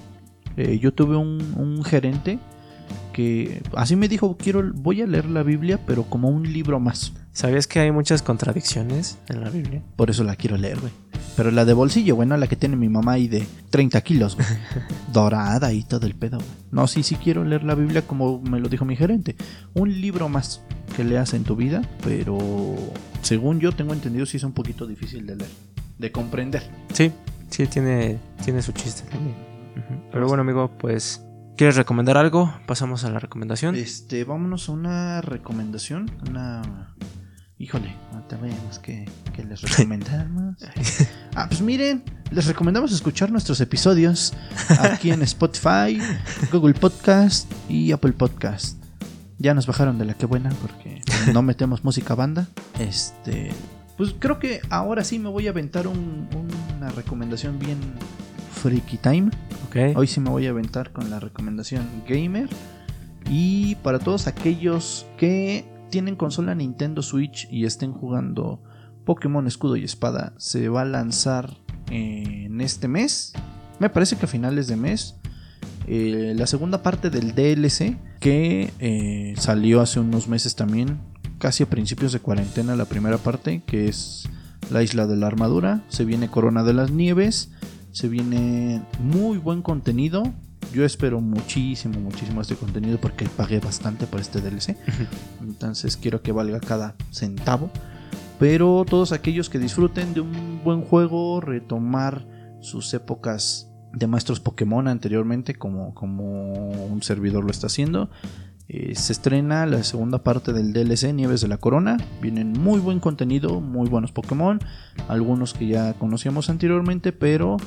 Eh, yo tuve un, un gerente que así me dijo, quiero, voy a leer la Biblia, pero como un libro más. ¿Sabías que hay muchas contradicciones en la Biblia? Por eso la quiero leer, güey. Pero la de bolsillo, güey, no la que tiene mi mamá ahí de 30 kilos, güey. Dorada y todo el pedo, güey. No, sí, sí quiero leer la Biblia como me lo dijo mi gerente. Un libro más que leas en tu vida, pero según yo tengo entendido, sí es un poquito difícil de leer, de comprender. Sí, sí, tiene, tiene su chiste también. Pero bueno, amigo, pues. ¿Quieres recomendar algo? Pasamos a la recomendación. Este, vámonos a una recomendación. Una. Híjole, ahorita vemos que, que les recomendamos. Ah, pues miren, les recomendamos escuchar nuestros episodios aquí en Spotify, Google Podcast y Apple Podcast. Ya nos bajaron de la que buena porque no metemos música banda. Este, pues creo que ahora sí me voy a aventar un- una recomendación bien freaky time. Ok. Hoy sí me voy a aventar con la recomendación gamer. Y para todos aquellos que tienen consola Nintendo Switch y estén jugando Pokémon Escudo y Espada, se va a lanzar en este mes. Me parece que a finales de mes. eh, la segunda parte del DLC que eh, salió hace unos meses también, casi a principios de cuarentena, la primera parte, que es la isla de la armadura. Se viene Corona de las Nieves. Se viene muy buen contenido. Yo espero muchísimo, muchísimo este contenido porque pagué bastante por este DLC. Entonces quiero que valga cada centavo. Pero todos aquellos que disfruten de un buen juego, retomar sus épocas de maestros Pokémon anteriormente, como, como un servidor lo está haciendo. eh, se estrena la segunda parte del DLC Nieves de la Corona. Vienen muy buen contenido, muy buenos Pokémon. Algunos que ya conocíamos anteriormente, pero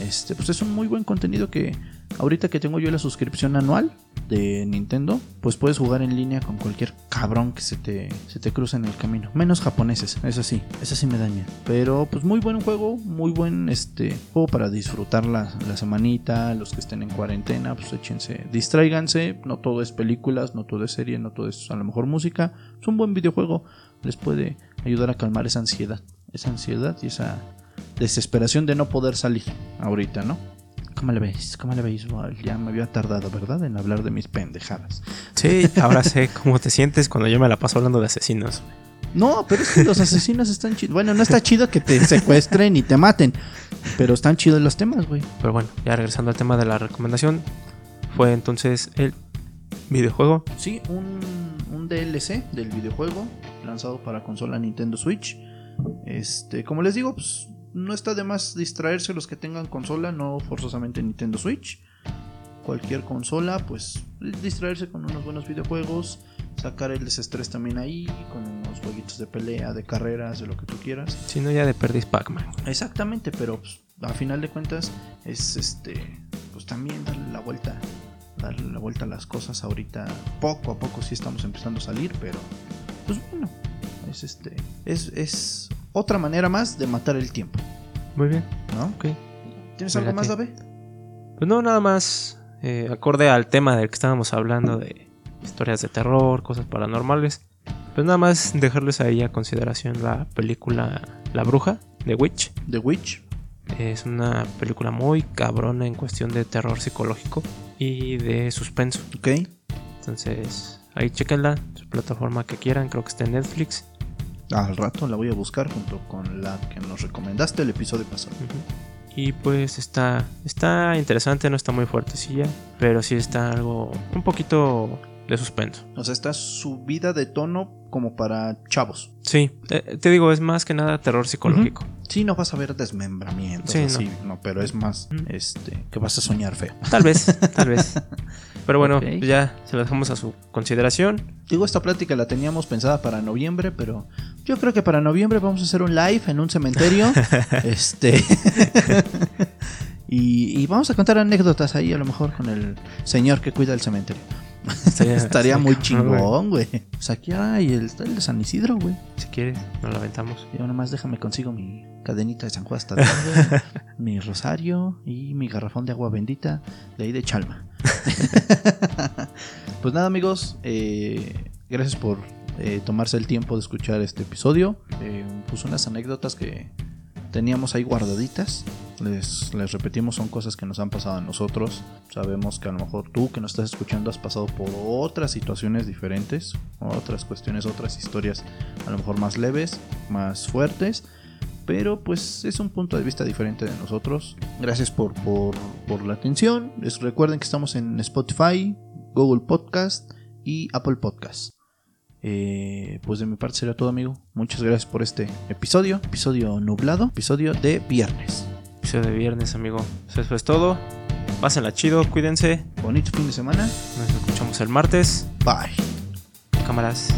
este, pues es un muy buen contenido que ahorita que tengo yo la suscripción anual de Nintendo, pues puedes jugar en línea con cualquier cabrón que se te, se te cruce en el camino. Menos japoneses, eso sí, eso sí me daña. Pero pues muy buen juego, muy buen este juego para disfrutar la, la semanita, los que estén en cuarentena, pues échense, distráiganse, no todo es películas, no todo es serie, no todo es a lo mejor música, es un buen videojuego, les puede ayudar a calmar esa ansiedad, esa ansiedad y esa desesperación de no poder salir ahorita, ¿no? ¿Cómo le veis? ¿Cómo le veis? Ya me había tardado, ¿verdad? En hablar de mis pendejadas. Sí, ahora sé cómo te sientes cuando yo me la paso hablando de asesinos. No, pero es que los asesinos están chidos. Bueno, no está chido que te secuestren y te maten. Pero están chidos los temas, güey. Pero bueno, ya regresando al tema de la recomendación, fue entonces el videojuego. Sí, un, un DLC del videojuego lanzado para consola Nintendo Switch. Este, como les digo, pues no está de más distraerse los que tengan consola, no forzosamente Nintendo Switch. Cualquier consola, pues distraerse con unos buenos videojuegos, sacar el desestrés también ahí, con unos jueguitos de pelea, de carreras, de lo que tú quieras. Si no, ya de perdis Pac-Man. Exactamente, pero pues, a final de cuentas es este, pues también darle la vuelta, darle la vuelta a las cosas ahorita. Poco a poco sí estamos empezando a salir, pero pues bueno, Es este. Es, es otra manera más de matar el tiempo. Muy bien. ¿No? Ok. ¿Tienes algo más. David? Pues no, nada más. eh, acorde al tema del que estábamos hablando de historias de terror, cosas paranormales. Pues nada más dejarles ahí a consideración la película La Bruja de Witch. The Witch. Es una película muy cabrona en cuestión de terror psicológico y de suspenso. Ok. Entonces, ahí chequenla, su plataforma que quieran, creo que está en Netflix. Al rato la voy a buscar junto con la que nos recomendaste el episodio pasado. Y pues está, está interesante, no está muy fuertecilla, pero sí está algo, un poquito de suspenso. O sea, está subida de tono como para chavos. Sí, eh, te digo, es más que nada terror psicológico. Sí, no vas a ver desmembramientos Sí, así, no. pero es más este que vas a soñar feo. Tal vez, tal vez. Pero bueno, ya se lo dejamos a su consideración. Digo, esta plática la teníamos pensada para noviembre, pero yo creo que para noviembre vamos a hacer un live en un cementerio. este. y, y vamos a contar anécdotas ahí, a lo mejor con el señor que cuida el cementerio. Estaría, Estaría muy chingón, güey. Pues aquí hay el, el de San Isidro, güey. Si quieres, nos lo aventamos. Yo nomás déjame consigo mi cadenita de San Juan hasta tarde, mi rosario y mi garrafón de agua bendita de ahí de Chalma. pues nada amigos, eh, gracias por eh, tomarse el tiempo de escuchar este episodio. Eh, pues unas anécdotas que teníamos ahí guardaditas. Les, les repetimos, son cosas que nos han pasado a nosotros. Sabemos que a lo mejor tú que nos estás escuchando has pasado por otras situaciones diferentes, otras cuestiones, otras historias a lo mejor más leves, más fuertes. Pero pues es un punto de vista diferente de nosotros. Gracias por, por, por la atención. Les recuerden que estamos en Spotify, Google Podcast y Apple Podcast. Eh, pues de mi parte será todo amigo. Muchas gracias por este episodio. Episodio nublado. Episodio de viernes. Episodio de viernes, amigo. Eso es todo. Pásenla chido, cuídense. Bonito fin de semana. Nos escuchamos el martes. Bye. Cámaras.